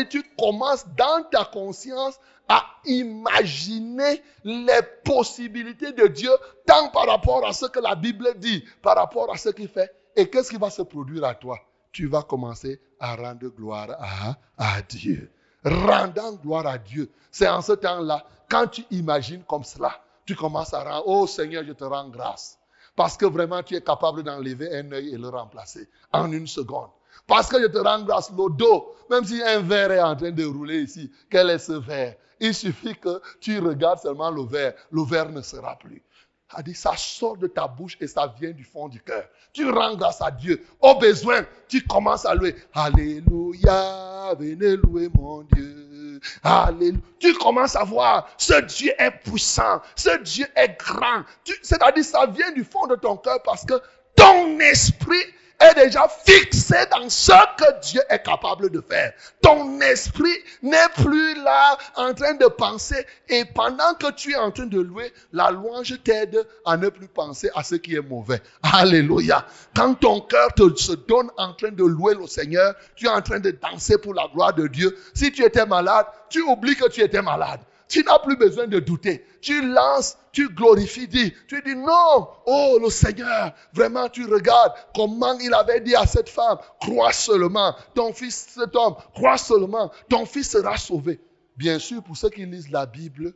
Tu commences dans ta conscience à imaginer les possibilités de Dieu, tant par rapport à ce que la Bible dit, par rapport à ce qu'il fait. Et qu'est-ce qui va se produire à toi? Tu vas commencer à rendre gloire à, à Dieu. Rendant gloire à Dieu. C'est en ce temps-là, quand tu imagines comme cela, tu commences à rendre, oh Seigneur, je te rends grâce. Parce que vraiment, tu es capable d'enlever un œil et le remplacer en une seconde. Parce que je te rends grâce, le dos, même si un verre est en train de rouler ici, quel est ce verre? Il suffit que tu regardes seulement le verre. Le verre ne sera plus. A ça sort de ta bouche et ça vient du fond du cœur. Tu rends grâce à Dieu. Au besoin, tu commences à louer. Alléluia, venez louer mon Dieu. Alléluia. Tu commences à voir, ce Dieu est puissant, ce Dieu est grand. C'est-à-dire, ça vient du fond de ton cœur parce que ton esprit est déjà fixé dans ce que Dieu est capable de faire. Ton esprit n'est plus là en train de penser et pendant que tu es en train de louer, la louange t'aide à ne plus penser à ce qui est mauvais. Alléluia. Quand ton cœur te se donne en train de louer le Seigneur, tu es en train de danser pour la gloire de Dieu. Si tu étais malade, tu oublies que tu étais malade. Tu n'as plus besoin de douter. Tu lances, tu glorifies, dis, tu dis non, oh le Seigneur, vraiment tu regardes comment il avait dit à cette femme, crois seulement, ton fils, cet homme, crois seulement, ton fils sera sauvé. Bien sûr, pour ceux qui lisent la Bible,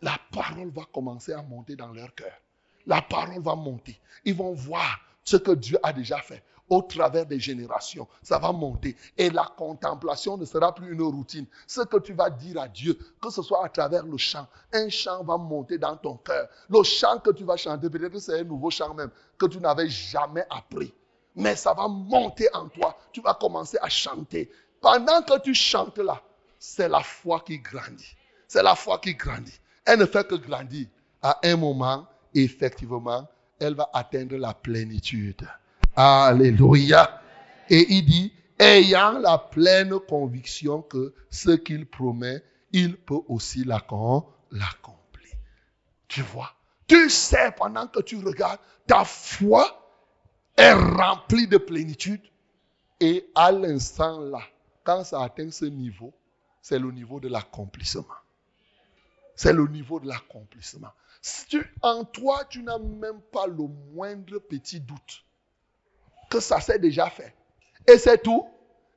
la parole va commencer à monter dans leur cœur. La parole va monter. Ils vont voir ce que Dieu a déjà fait. Au travers des générations. Ça va monter. Et la contemplation ne sera plus une routine. Ce que tu vas dire à Dieu, que ce soit à travers le chant, un chant va monter dans ton cœur. Le chant que tu vas chanter, peut-être c'est un nouveau chant même que tu n'avais jamais appris. Mais ça va monter en toi. Tu vas commencer à chanter. Pendant que tu chantes là, c'est la foi qui grandit. C'est la foi qui grandit. Elle ne fait que grandir. À un moment, effectivement, elle va atteindre la plénitude. Alléluia. Et il dit, ayant la pleine conviction que ce qu'il promet, il peut aussi l'accomplir. Tu vois, tu sais pendant que tu regardes, ta foi est remplie de plénitude. Et à l'instant là, quand ça atteint ce niveau, c'est le niveau de l'accomplissement. C'est le niveau de l'accomplissement. en toi, tu n'as même pas le moindre petit doute que ça s'est déjà fait. Et c'est tout.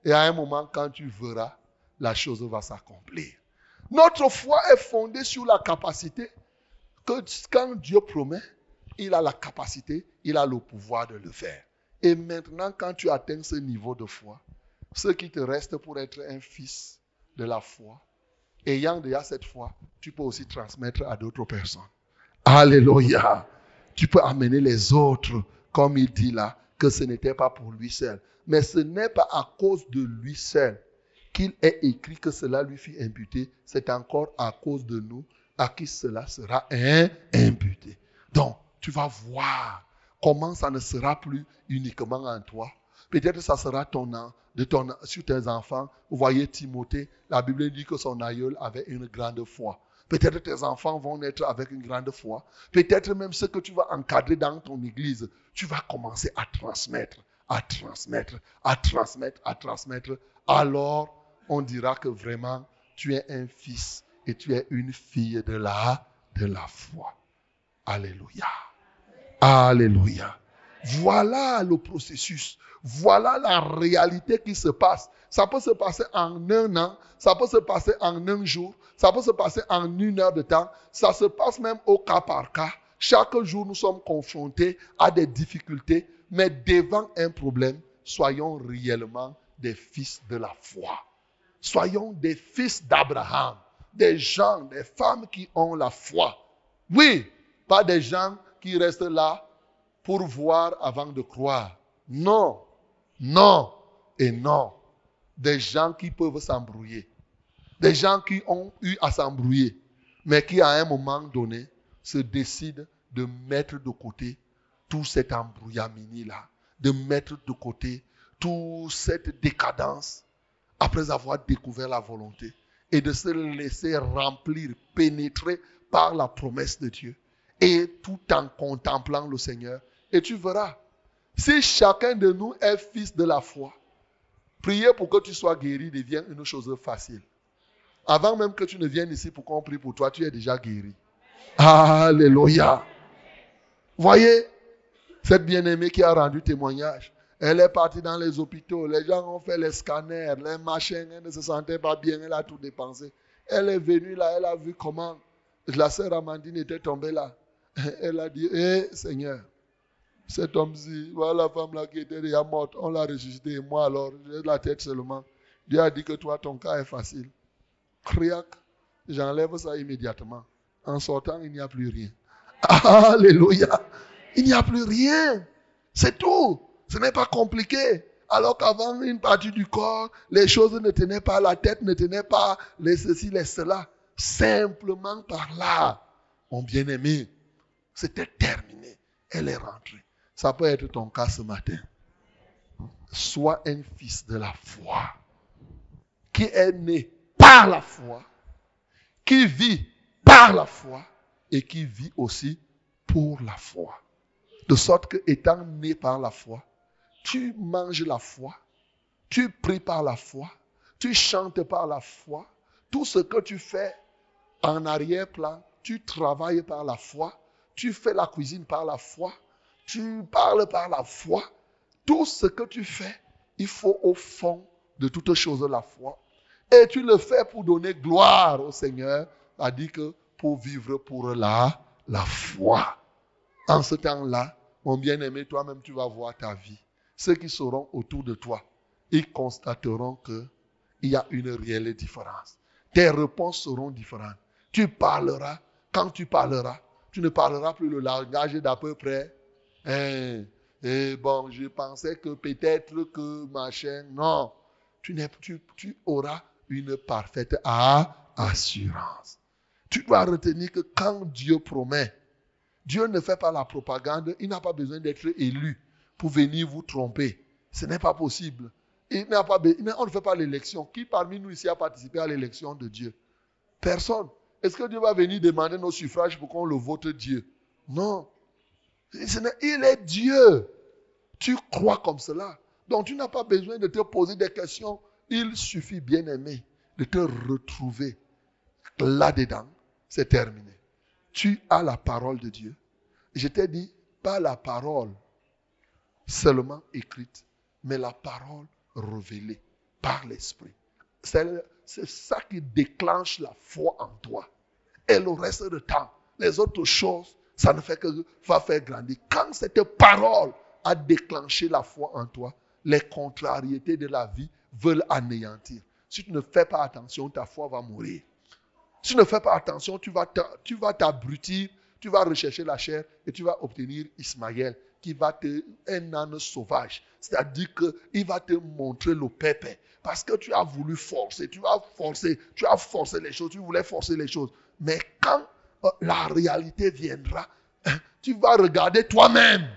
Et à un moment, quand tu verras, la chose va s'accomplir. Notre foi est fondée sur la capacité que quand Dieu promet, il a la capacité, il a le pouvoir de le faire. Et maintenant, quand tu atteins ce niveau de foi, ce qui te reste pour être un fils de la foi, ayant déjà cette foi, tu peux aussi transmettre à d'autres personnes. Alléluia. Tu peux amener les autres, comme il dit là, que ce n'était pas pour lui seul. Mais ce n'est pas à cause de lui seul qu'il est écrit que cela lui fut imputé. C'est encore à cause de nous à qui cela sera imputé. Donc, tu vas voir comment ça ne sera plus uniquement en toi. Peut-être ça sera ton, de ton, sur tes enfants. Vous voyez Timothée, la Bible dit que son aïeul avait une grande foi. Peut-être tes enfants vont naître avec une grande foi. Peut-être même ce que tu vas encadrer dans ton église, tu vas commencer à transmettre, à transmettre, à transmettre, à transmettre. Alors, on dira que vraiment, tu es un fils et tu es une fille de la, de la foi. Alléluia. Alléluia. Voilà le processus. Voilà la réalité qui se passe. Ça peut se passer en un an, ça peut se passer en un jour, ça peut se passer en une heure de temps, ça se passe même au cas par cas. Chaque jour, nous sommes confrontés à des difficultés, mais devant un problème, soyons réellement des fils de la foi. Soyons des fils d'Abraham, des gens, des femmes qui ont la foi. Oui, pas des gens qui restent là pour voir avant de croire. Non, non et non. Des gens qui peuvent s'embrouiller. Des gens qui ont eu à s'embrouiller, mais qui à un moment donné se décident de mettre de côté tout cet embrouillamini-là, de mettre de côté toute cette décadence après avoir découvert la volonté et de se laisser remplir, pénétrer par la promesse de Dieu et tout en contemplant le Seigneur. Et tu verras, si chacun de nous est fils de la foi, prier pour que tu sois guéri devient une chose facile. Avant même que tu ne viennes ici pour qu'on prie pour toi, tu es déjà guéri. Alléluia. Voyez, cette bien-aimée qui a rendu témoignage, elle est partie dans les hôpitaux, les gens ont fait les scanners, les machins, elle ne se sentait pas bien, elle a tout dépensé. Elle est venue là, elle a vu comment la sœur Amandine était tombée là. Elle a dit, hé Seigneur, cet homme-ci, voilà la femme là qui était déjà morte, on l'a ressuscité. Moi alors, j'ai la tête seulement. Dieu a dit que toi, ton cas est facile. Criac, j'enlève ça immédiatement. En sortant, il n'y a plus rien. Alléluia. Il n'y a plus rien. C'est tout. Ce n'est pas compliqué. Alors qu'avant, une partie du corps, les choses ne tenaient pas, la tête ne tenait pas, les ceci, les cela. Simplement par là, mon bien-aimé, c'était terminé. Elle est rentrée. Ça peut être ton cas ce matin. Sois un fils de la foi qui est né par la foi, qui vit par la foi et qui vit aussi pour la foi. De sorte que étant né par la foi, tu manges la foi, tu pries par la foi, tu chantes par la foi, tout ce que tu fais en arrière-plan, tu travailles par la foi, tu fais la cuisine par la foi, tu parles par la foi. Tout ce que tu fais, il faut au fond de toutes choses la foi. Et tu le fais pour donner gloire au Seigneur, c'est-à-dire que pour vivre pour la, la foi. En ce temps-là, mon bien-aimé, toi-même, tu vas voir ta vie. ceux qui seront autour de toi, ils constateront que il y a une réelle différence. Tes réponses seront différentes. Tu parleras, quand tu parleras, tu ne parleras plus le langage d'à peu près. Hein, et bon, je pensais que peut-être que machin. Non, tu, tu, tu auras une parfaite assurance. Tu dois retenir que quand Dieu promet, Dieu ne fait pas la propagande, il n'a pas besoin d'être élu pour venir vous tromper. Ce n'est pas possible. Il n'a pas, on ne fait pas l'élection. Qui parmi nous ici a participé à l'élection de Dieu? Personne. Est-ce que Dieu va venir demander nos suffrages pour qu'on le vote Dieu? Non. Il est Dieu. Tu crois comme cela. Donc tu n'as pas besoin de te poser des questions. Il suffit, bien aimé, de te retrouver là-dedans. C'est terminé. Tu as la parole de Dieu. Je t'ai dit, pas la parole seulement écrite, mais la parole révélée par l'Esprit. C'est ça qui déclenche la foi en toi. Et le reste du temps, les autres choses, ça ne fait que va faire grandir. Quand cette parole a déclenché la foi en toi, les contrariétés de la vie veulent anéantir. Si tu ne fais pas attention, ta foi va mourir. Si tu ne fais pas attention, tu vas t'abrutir, tu vas rechercher la chair et tu vas obtenir Ismaël qui va te, un âne sauvage. C'est-à-dire qu'il va te montrer le pépé. Parce que tu as voulu forcer, tu as forcé, tu as forcé les choses, tu voulais forcer les choses. Mais quand la réalité viendra, hein, tu vas regarder toi-même.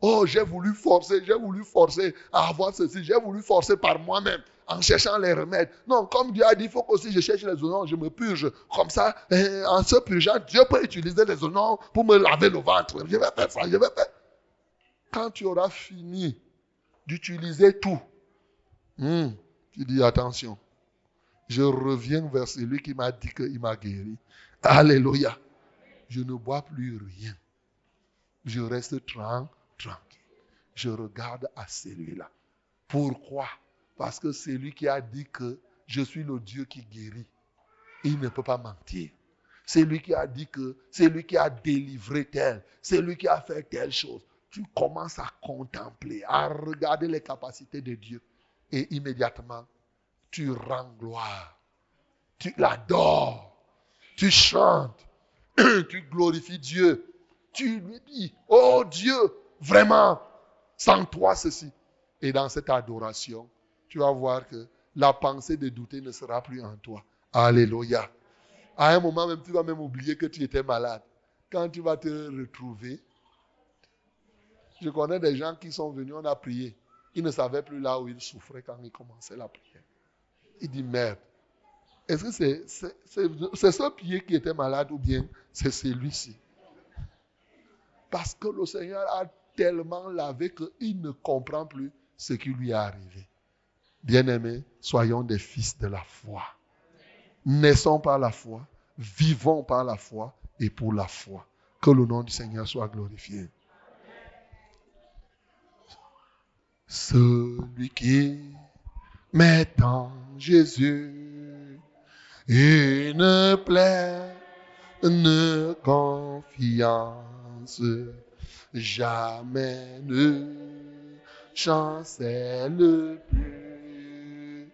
Oh, j'ai voulu forcer, j'ai voulu forcer à avoir ceci, j'ai voulu forcer par moi-même en cherchant les remèdes. Non, comme Dieu a dit, il faut aussi je cherche les oignons, je me purge. Comme ça, hein, en se purgeant, Dieu peut utiliser les oignons pour me laver le ventre. Je vais faire ça, je vais faire quand tu auras fini d'utiliser tout, hmm, tu dis attention, je reviens vers celui qui m'a dit qu'il m'a guéri. Alléluia. Je ne bois plus rien. Je reste tranquille. Je regarde à celui-là. Pourquoi? Parce que c'est lui qui a dit que je suis le Dieu qui guérit. Il ne peut pas mentir. C'est lui qui a dit que c'est lui qui a délivré tel. C'est lui qui a fait telle chose tu commences à contempler, à regarder les capacités de Dieu. Et immédiatement, tu rends gloire. Tu l'adores. Tu chantes. tu glorifies Dieu. Tu lui dis, oh Dieu, vraiment, sans toi ceci. Et dans cette adoration, tu vas voir que la pensée de douter ne sera plus en toi. Alléluia. À un moment même, tu vas même oublier que tu étais malade. Quand tu vas te retrouver, je connais des gens qui sont venus, on a prié. Ils ne savaient plus là où ils souffraient quand ils commençaient la prière. Il dit, merde, est-ce que c'est ce pied qui était malade ou bien c'est celui-ci? Parce que le Seigneur a tellement lavé qu'il ne comprend plus ce qui lui est arrivé. Bien-aimés, soyons des fils de la foi. Naissons par la foi, vivons par la foi et pour la foi. Que le nom du Seigneur soit glorifié. Celui qui met en Jésus une pleine confiance, jamais ne chancelle plus.